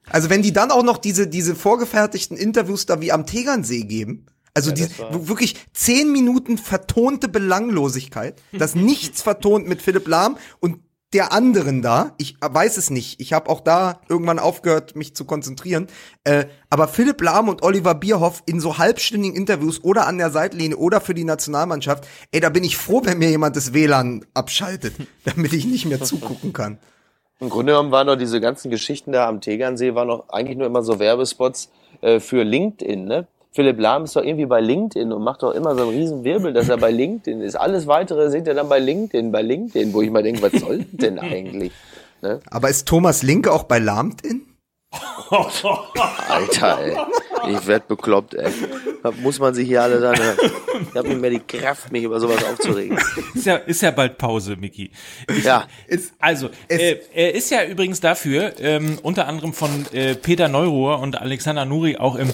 Also wenn die dann auch noch diese, diese vorgefertigten Interviews da wie am Tegernsee geben, also die, wo wirklich zehn Minuten vertonte Belanglosigkeit, das nichts vertont mit Philipp Lahm und der anderen da, ich weiß es nicht, ich habe auch da irgendwann aufgehört, mich zu konzentrieren, äh, aber Philipp Lahm und Oliver Bierhoff in so halbstündigen Interviews oder an der Seitlinie oder für die Nationalmannschaft, ey, da bin ich froh, wenn mir jemand das WLAN abschaltet, damit ich nicht mehr zugucken kann. Im Grunde genommen waren doch diese ganzen Geschichten da am Tegernsee, waren doch eigentlich nur immer so Werbespots äh, für LinkedIn, ne? Philipp Lahm ist doch irgendwie bei LinkedIn und macht doch immer so einen riesen Wirbel, dass er bei LinkedIn ist. Alles weitere seht ihr dann bei LinkedIn, bei LinkedIn, wo ich mal denke, was soll denn eigentlich? Ne? Aber ist Thomas Linke auch bei LahmtIn? Alter, ey. Ich werd bekloppt, ey. Da muss man sich hier alle dann hören. Ich habe nicht mehr die Kraft, mich über sowas aufzuregen. Ist ja, ist ja bald Pause, Miki. Ja, Ist, Also, Es- äh, er ist ja übrigens dafür, ähm, unter anderem von äh, Peter Neuruhr und Alexander Nuri auch im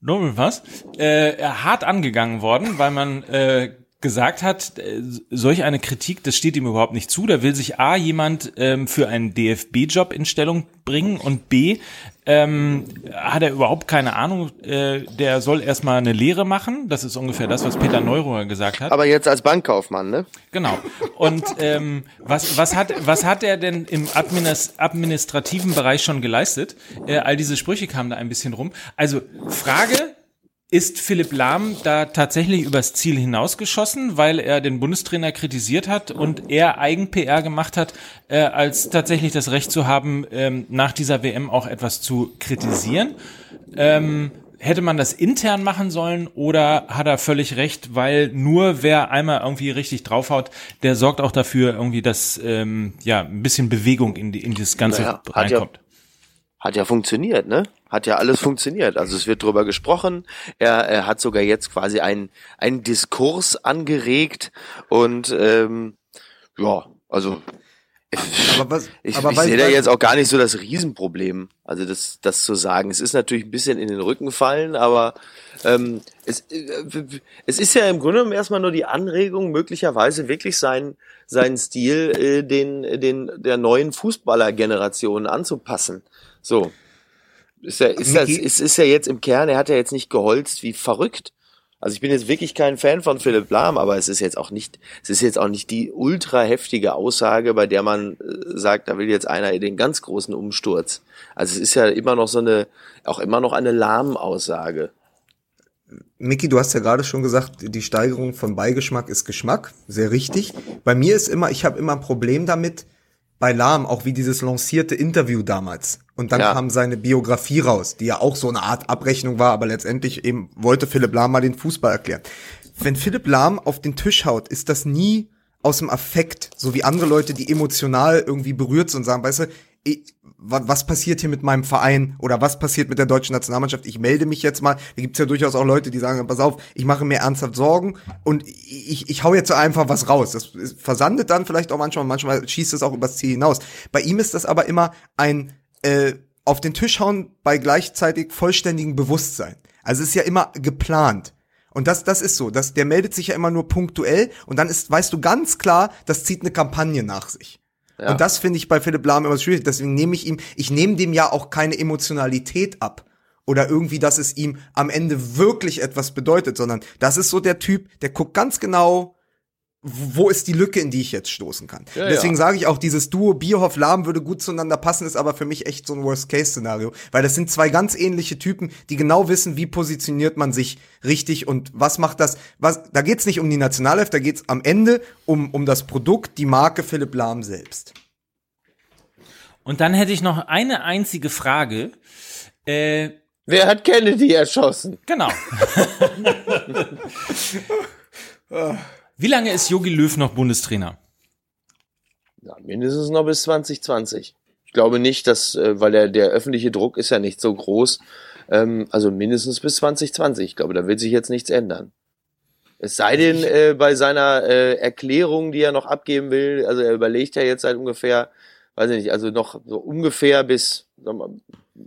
Nobel was, äh, hart angegangen worden, weil man äh, gesagt hat, äh, solch eine Kritik, das steht ihm überhaupt nicht zu. Da will sich A, jemand ähm, für einen DFB-Job in Stellung bringen und B, ähm, hat er überhaupt keine Ahnung, äh, der soll erstmal eine Lehre machen. Das ist ungefähr das, was Peter Neuruhr gesagt hat. aber jetzt als Bankkaufmann, ne? Genau. Und ähm, was, was, hat, was hat er denn im Administ administrativen Bereich schon geleistet? Äh, all diese Sprüche kamen da ein bisschen rum. Also Frage, ist Philipp Lahm da tatsächlich übers Ziel hinausgeschossen, weil er den Bundestrainer kritisiert hat und er Eigen-PR gemacht hat, äh, als tatsächlich das Recht zu haben, ähm, nach dieser WM auch etwas zu kritisieren? Ähm, hätte man das intern machen sollen oder hat er völlig recht, weil nur wer einmal irgendwie richtig draufhaut, der sorgt auch dafür irgendwie, dass ähm, ja ein bisschen Bewegung in die in das Ganze Naja, hat ja- reinkommt. Hat ja funktioniert, ne? Hat ja alles funktioniert. Also es wird drüber gesprochen. Er, er hat sogar jetzt quasi einen, einen Diskurs angeregt und ähm, ja, also aber was, ich, aber ich sehe da jetzt auch gar nicht so das Riesenproblem. Also das, das zu sagen. Es ist natürlich ein bisschen in den Rücken fallen, aber ähm, es, äh, es ist ja im Grunde genommen erstmal nur die Anregung, möglicherweise wirklich seinen seinen Stil äh, den, den der neuen Fußballergeneration anzupassen. So. Ist ja, ist das, ist, ist ja jetzt im Kern, er hat ja jetzt nicht geholzt wie verrückt. Also ich bin jetzt wirklich kein Fan von Philipp Lahm, aber es ist jetzt auch nicht, es ist jetzt auch nicht die ultra heftige Aussage, bei der man äh, sagt, da will jetzt einer den ganz großen Umsturz. Also es ist ja immer noch so eine, auch immer noch eine Lahm-Aussage. Miki, du hast ja gerade schon gesagt, die Steigerung von Beigeschmack ist Geschmack. Sehr richtig. Bei mir ist immer, ich habe immer ein Problem damit, bei Lahm, auch wie dieses lancierte Interview damals. Und dann Ja. kam seine Biografie raus, die ja auch so eine Art Abrechnung war, aber letztendlich eben wollte Philipp Lahm mal den Fußball erklären. Wenn Philipp Lahm auf den Tisch haut, ist das nie aus dem Affekt, so wie andere Leute, die emotional irgendwie berührt sind und sagen, weißt du, was passiert hier mit meinem Verein oder was passiert mit der deutschen Nationalmannschaft? Ich melde mich jetzt mal. Da gibt's ja durchaus auch Leute, die sagen, pass auf, ich mache mir ernsthaft Sorgen und ich, ich, hau jetzt einfach was raus. Das versandet dann vielleicht auch manchmal, manchmal schießt es auch übers Ziel hinaus. Bei ihm ist das aber immer ein äh, auf den Tisch hauen bei gleichzeitig vollständigem Bewusstsein. Also es ist ja immer geplant. Und das, das ist so, das, der meldet sich ja immer nur punktuell und dann ist, weißt du ganz klar, das zieht eine Kampagne nach sich. Ja. Und das finde ich bei Philipp Lahm immer schwierig. Deswegen nehme ich ihm, ich nehme dem ja auch keine Emotionalität ab. Oder irgendwie, dass es ihm am Ende wirklich etwas bedeutet, sondern das ist so der Typ, der guckt ganz genau, wo ist die Lücke, in die ich jetzt stoßen kann. Ja, Deswegen ja. sage ich auch, dieses Duo Bierhoff Lahm würde gut zueinander passen, ist aber für mich echt so ein Worst-Case-Szenario, weil das sind zwei ganz ähnliche Typen, die genau wissen, wie positioniert man sich richtig und was macht das, was, da geht's nicht um die Nationalelf, da geht's am Ende um, um das Produkt, die Marke Philipp Lahm selbst. Und dann hätte ich noch eine einzige Frage. Äh, Wer hat Kennedy erschossen? genau. Wie lange ist Jogi Löw noch Bundestrainer? Ja, mindestens noch bis 2020. Ich glaube nicht, dass, äh, weil der, der öffentliche Druck ist ja nicht so groß, ähm, also mindestens bis 2020. Ich glaube, da wird sich jetzt nichts ändern. Es sei denn, äh, bei seiner äh, Erklärung, die er noch abgeben will, also er überlegt ja jetzt seit ungefähr, weiß ich nicht, also noch so ungefähr bis, wir, mal,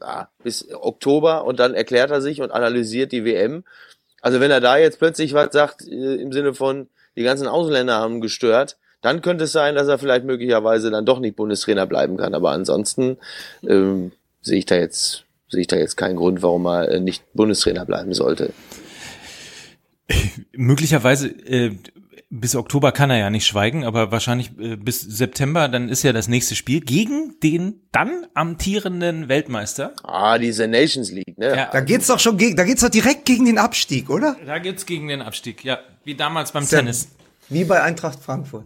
ja, bis Oktober und dann erklärt er sich und analysiert die WM. Also wenn er da jetzt plötzlich was sagt, äh, im Sinne von, die ganzen Ausländer haben gestört, dann könnte es sein, dass er vielleicht möglicherweise dann doch nicht Bundestrainer bleiben kann. Aber ansonsten ähm, sehe ich da jetzt sehe ich da jetzt keinen Grund, warum er äh, nicht Bundestrainer bleiben sollte. Möglicherweise äh, bis Oktober kann er ja nicht schweigen, aber wahrscheinlich äh, bis September, dann ist ja das nächste Spiel gegen den dann amtierenden Weltmeister. Ah, diese Nations League, ne? Ja. Da geht's doch schon gegen, da geht's doch direkt gegen den Abstieg, oder? Da geht's gegen den Abstieg, ja, wie damals beim ja- Tennis. Wie bei Eintracht Frankfurt.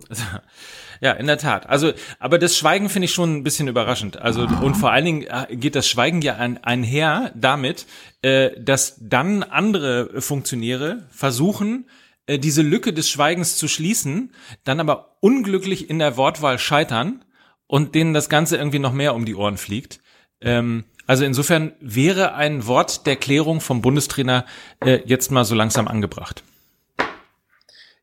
Ja, in der Tat. Also, aber das Schweigen finde ich schon ein bisschen überraschend. Also und vor allen Dingen äh, geht das Schweigen ja ein, einher damit, äh, dass dann andere Funktionäre versuchen, äh, diese Lücke des Schweigens zu schließen, dann aber unglücklich in der Wortwahl scheitern und denen das Ganze irgendwie noch mehr um die Ohren fliegt. Ähm, also insofern wäre ein Wort der Klärung vom Bundestrainer äh, jetzt mal so langsam angebracht.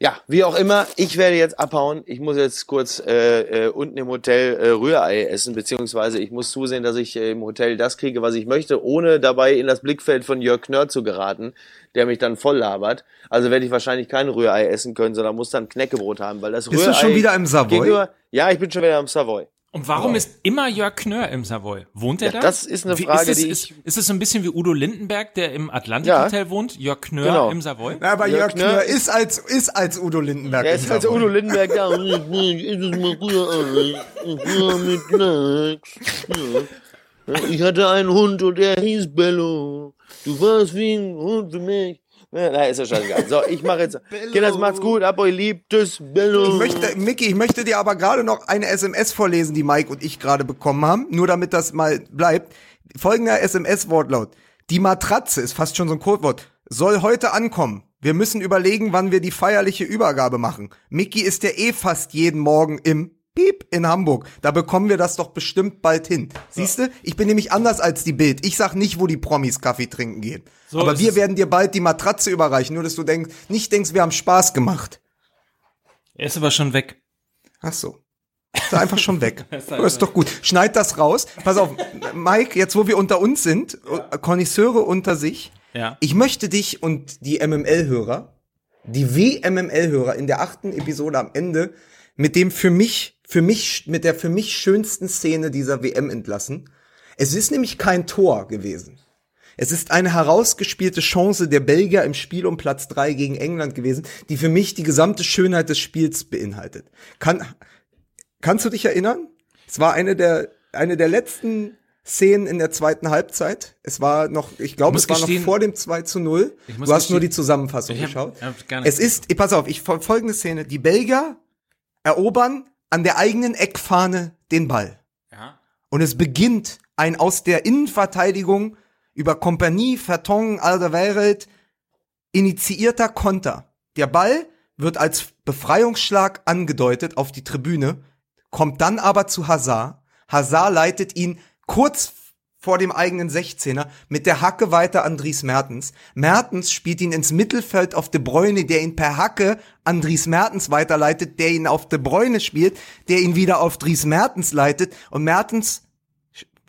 Ja, wie auch immer, ich werde jetzt abhauen. Ich muss jetzt kurz äh, äh, unten im Hotel äh, Rührei essen, beziehungsweise ich muss zusehen, dass ich äh, im Hotel das kriege, was ich möchte, ohne dabei in das Blickfeld von Jörg Knörr zu geraten, der mich dann voll labert. Also werde ich wahrscheinlich kein Rührei essen können, sondern muss dann Knäckebrot haben, weil das Bist du Rührei schon wieder im Savoy? Ja, ich bin schon wieder im Savoy. Und warum ist immer Jörg Knörr im Savoy? Wohnt er Ja, da? das ist eine Wie- Frage, ist es, die ist, ich- ist es so ein bisschen wie Udo Lindenberg, der im Atlantik Ja. Hotel wohnt? Jörg Knörr Genau. im Savoy? Na, aber Jörg Jörg Knör Knör ist als, ist als Udo Lindenberg. Er im ist als Savoy. Udo Lindenberg da. Ist es mal Rührei? Ja, mit Lachs. Ja. Ich hatte einen Hund und der hieß Bello. Du warst wie ein Hund für mich. Na, ist ja scheißegal. So, ich mache jetzt. Kinder, macht's gut. Ab euch lieb. Tschüss. Bello. Ich möchte, Micky, ich möchte dir aber gerade noch eine SMS vorlesen, die Mike und ich gerade bekommen haben, nur damit das mal bleibt. Folgender SMS-Wortlaut. Die Matratze ist fast schon so ein Codewort. Soll heute ankommen. Wir müssen überlegen, wann wir die feierliche Übergabe machen. Micky ist ja eh fast jeden Morgen im Piep in Hamburg. Da bekommen wir das doch bestimmt bald hin. Siehste, ich bin nämlich anders als die Bild. Ich sag nicht, wo die Promis Kaffee trinken gehen. So Aber ist wir werden dir bald die Matratze überreichen, nur dass du denkst, nicht denkst, wir haben Spaß gemacht. Er ist aber schon weg. Ach so. Ist er einfach schon weg. Das ist doch gut. Schneid das raus. Pass auf, Mike, jetzt wo wir unter uns sind, Connoisseure unter sich, Ja. ich möchte dich und die MML-Hörer, die WMML-Hörer in der achten Episode am Ende mit dem für mich, für mich, mit der für mich schönsten Szene dieser WM entlassen. Es ist nämlich kein Tor gewesen. Es ist eine herausgespielte Chance der Belgier im Spiel um Platz drei gegen England gewesen, die für mich die gesamte Schönheit des Spiels beinhaltet. Kann, kannst du dich erinnern? Es war eine der, eine der letzten Szenen in der zweiten Halbzeit. Es war noch, ich glaube, es war gestehen- noch vor dem 2 zu 0. Ich muss Du hast nur gestehen- die Zusammenfassung hab- geschaut. hab es ist, pass auf, ich fol- folgende Szene. Die Belgier erobern an der eigenen Eckfahne den Ball. Ja. Und es beginnt ein aus der Innenverteidigung über Kompanie, Vertongen, Alderweireld initiierter Konter. Der Ball wird als Befreiungsschlag angedeutet auf die Tribüne, kommt dann aber zu Hazard. Hazard leitet ihn kurz vor dem eigenen 16er mit der Hacke weiter an Dries Mertens. Mertens spielt ihn ins Mittelfeld auf De Bruyne, der ihn per Hacke an Dries Mertens weiterleitet, der ihn auf De Bruyne spielt, der ihn wieder auf Dries Mertens leitet und Mertens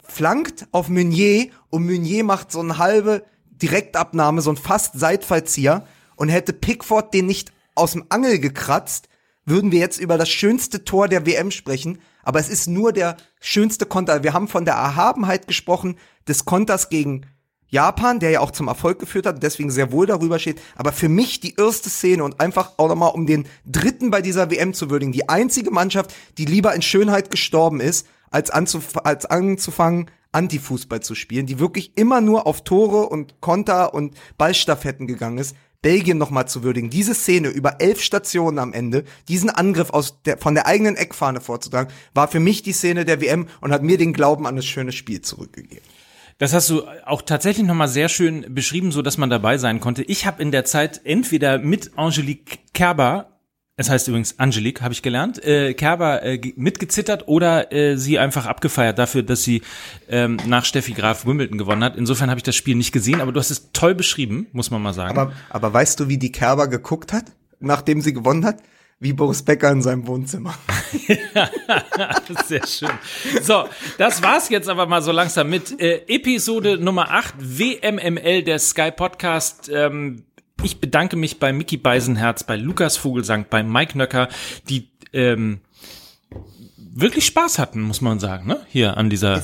flankt auf Meunier und Meunier macht so eine halbe Direktabnahme, so ein fast Seitfallzieher und hätte Pickford den nicht aus dem Angel gekratzt, würden wir jetzt über das schönste Tor der WM sprechen, aber es ist nur der schönste Konter. Wir haben von der Erhabenheit gesprochen des Konters gegen Japan, der ja auch zum Erfolg geführt hat und deswegen sehr wohl darüber steht. Aber für mich die erste Szene und einfach auch nochmal um den dritten bei dieser WM zu würdigen. Die einzige Mannschaft, die lieber in Schönheit gestorben ist, als, anzuf als anzufangen, Antifußball zu spielen, die wirklich immer nur auf Tore und Konter und Ballstaffetten gegangen ist. Belgien nochmal zu würdigen, diese Szene über elf Stationen am Ende, diesen Angriff aus der, von der eigenen Eckfahne vorzutragen, war für mich die Szene der WM und hat mir den Glauben an das schöne Spiel zurückgegeben. Das hast du auch tatsächlich nochmal sehr schön beschrieben, so dass man dabei sein konnte. Ich habe in der Zeit entweder mit Angelique Kerber, es heißt übrigens Angelique, habe ich gelernt, äh, Kerber äh, ge- mitgezittert oder äh, sie einfach abgefeiert dafür, dass sie ähm, nach Steffi Graf Wimbledon gewonnen hat. Insofern habe ich das Spiel nicht gesehen, aber du hast es toll beschrieben, muss man mal sagen. Aber, aber weißt du, wie die Kerber geguckt hat, nachdem sie gewonnen hat? Wie Boris Becker in seinem Wohnzimmer. Sehr schön. So, das war's jetzt aber mal so langsam mit äh, Episode Nummer 8 WMML der Sky Podcast. Ähm, ich bedanke mich bei Mickey Beisenherz, bei Lukas Vogelsang, bei Mike Nöcker, die ähm, wirklich Spaß hatten, muss man sagen, ne? Hier an dieser.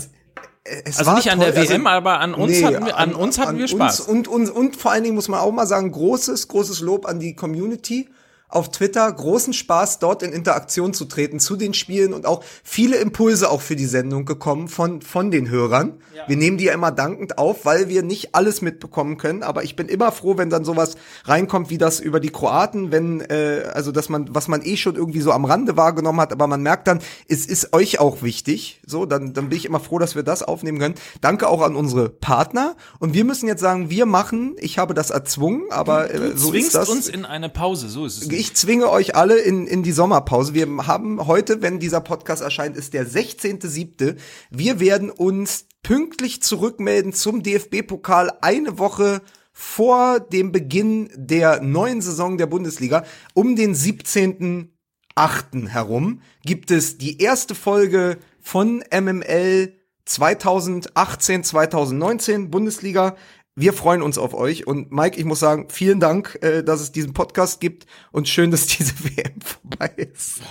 Es Also war nicht an der toll, WM, aber an uns hatten wir- an uns hatten wir Spaß. und, und, und vor allen Dingen muss man auch mal sagen, großes, großes Lob an die Community auf Twitter. Großen Spaß, dort in Interaktion zu treten zu den Spielen und auch viele Impulse auch für die Sendung gekommen von, von den Hörern. Wir nehmen die ja immer dankend auf, weil wir nicht alles mitbekommen können. Aber ich bin immer froh, wenn dann sowas reinkommt wie das über die Kroaten, wenn, äh, also dass man, was man eh schon irgendwie so am Rande wahrgenommen hat, aber man merkt dann, es ist euch auch wichtig. So, dann, dann bin ich immer froh, dass wir das aufnehmen können. Danke auch an unsere Partner. Und wir müssen jetzt sagen, wir machen, ich habe das erzwungen, aber äh, so ist das. uns in eine Pause, so ist es. Ich zwinge euch alle in, in die Sommerpause. Wir haben heute, wenn dieser Podcast erscheint, ist der 16.7. Wir werden uns pünktlich zurückmelden zum DFB-Pokal eine Woche vor dem Beginn der neuen Saison der Bundesliga. Um den 17.8. herum gibt es die erste Folge von MML 2018, 2019 Bundesliga. Wir freuen uns auf euch und Mike, ich muss sagen, vielen Dank, äh, dass es diesen Podcast gibt und schön, dass diese WM vorbei ist.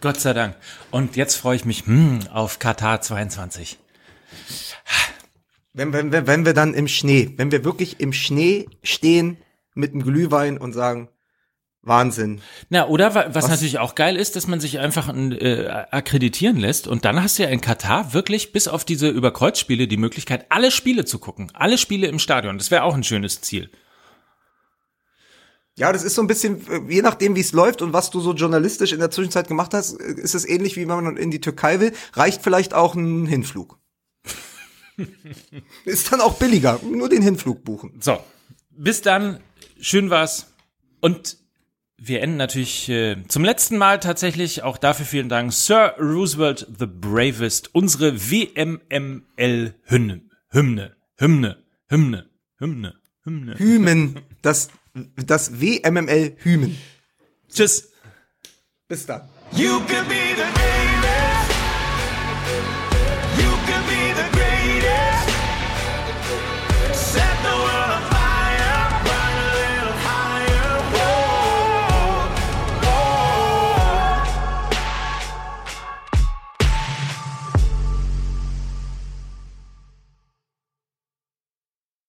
Gott sei Dank. Und jetzt freue ich mich hm, auf Katar 22. Wenn, wenn, wenn, wenn wir dann im Schnee, wenn wir wirklich im Schnee stehen mit einem Glühwein und sagen, Wahnsinn. Na, oder wa- was, Was? natürlich auch geil ist, dass man sich einfach äh, akkreditieren lässt und dann hast du ja in Katar wirklich bis auf diese Überkreuzspiele die Möglichkeit, alle Spiele zu gucken. Alle Spiele im Stadion. Das wäre auch ein schönes Ziel. Ja, das ist so ein bisschen, äh, je nachdem, wie es läuft und was du so journalistisch in der Zwischenzeit gemacht hast, äh, ist es ähnlich wie wenn man in die Türkei will. Reicht vielleicht auch ein Hinflug. ist dann auch billiger. Nur den Hinflug buchen. So, bis dann. Schön war's. Und wir enden natürlich äh, zum letzten Mal tatsächlich. Auch dafür vielen Dank. Sir Roosevelt the Bravest. Unsere WMML Hymne. Hymne. Hymne. Hymne. Hymne. Hymne. Hymen. Das, das WMML Hymen. Tschüss. Bis dann. You could be the.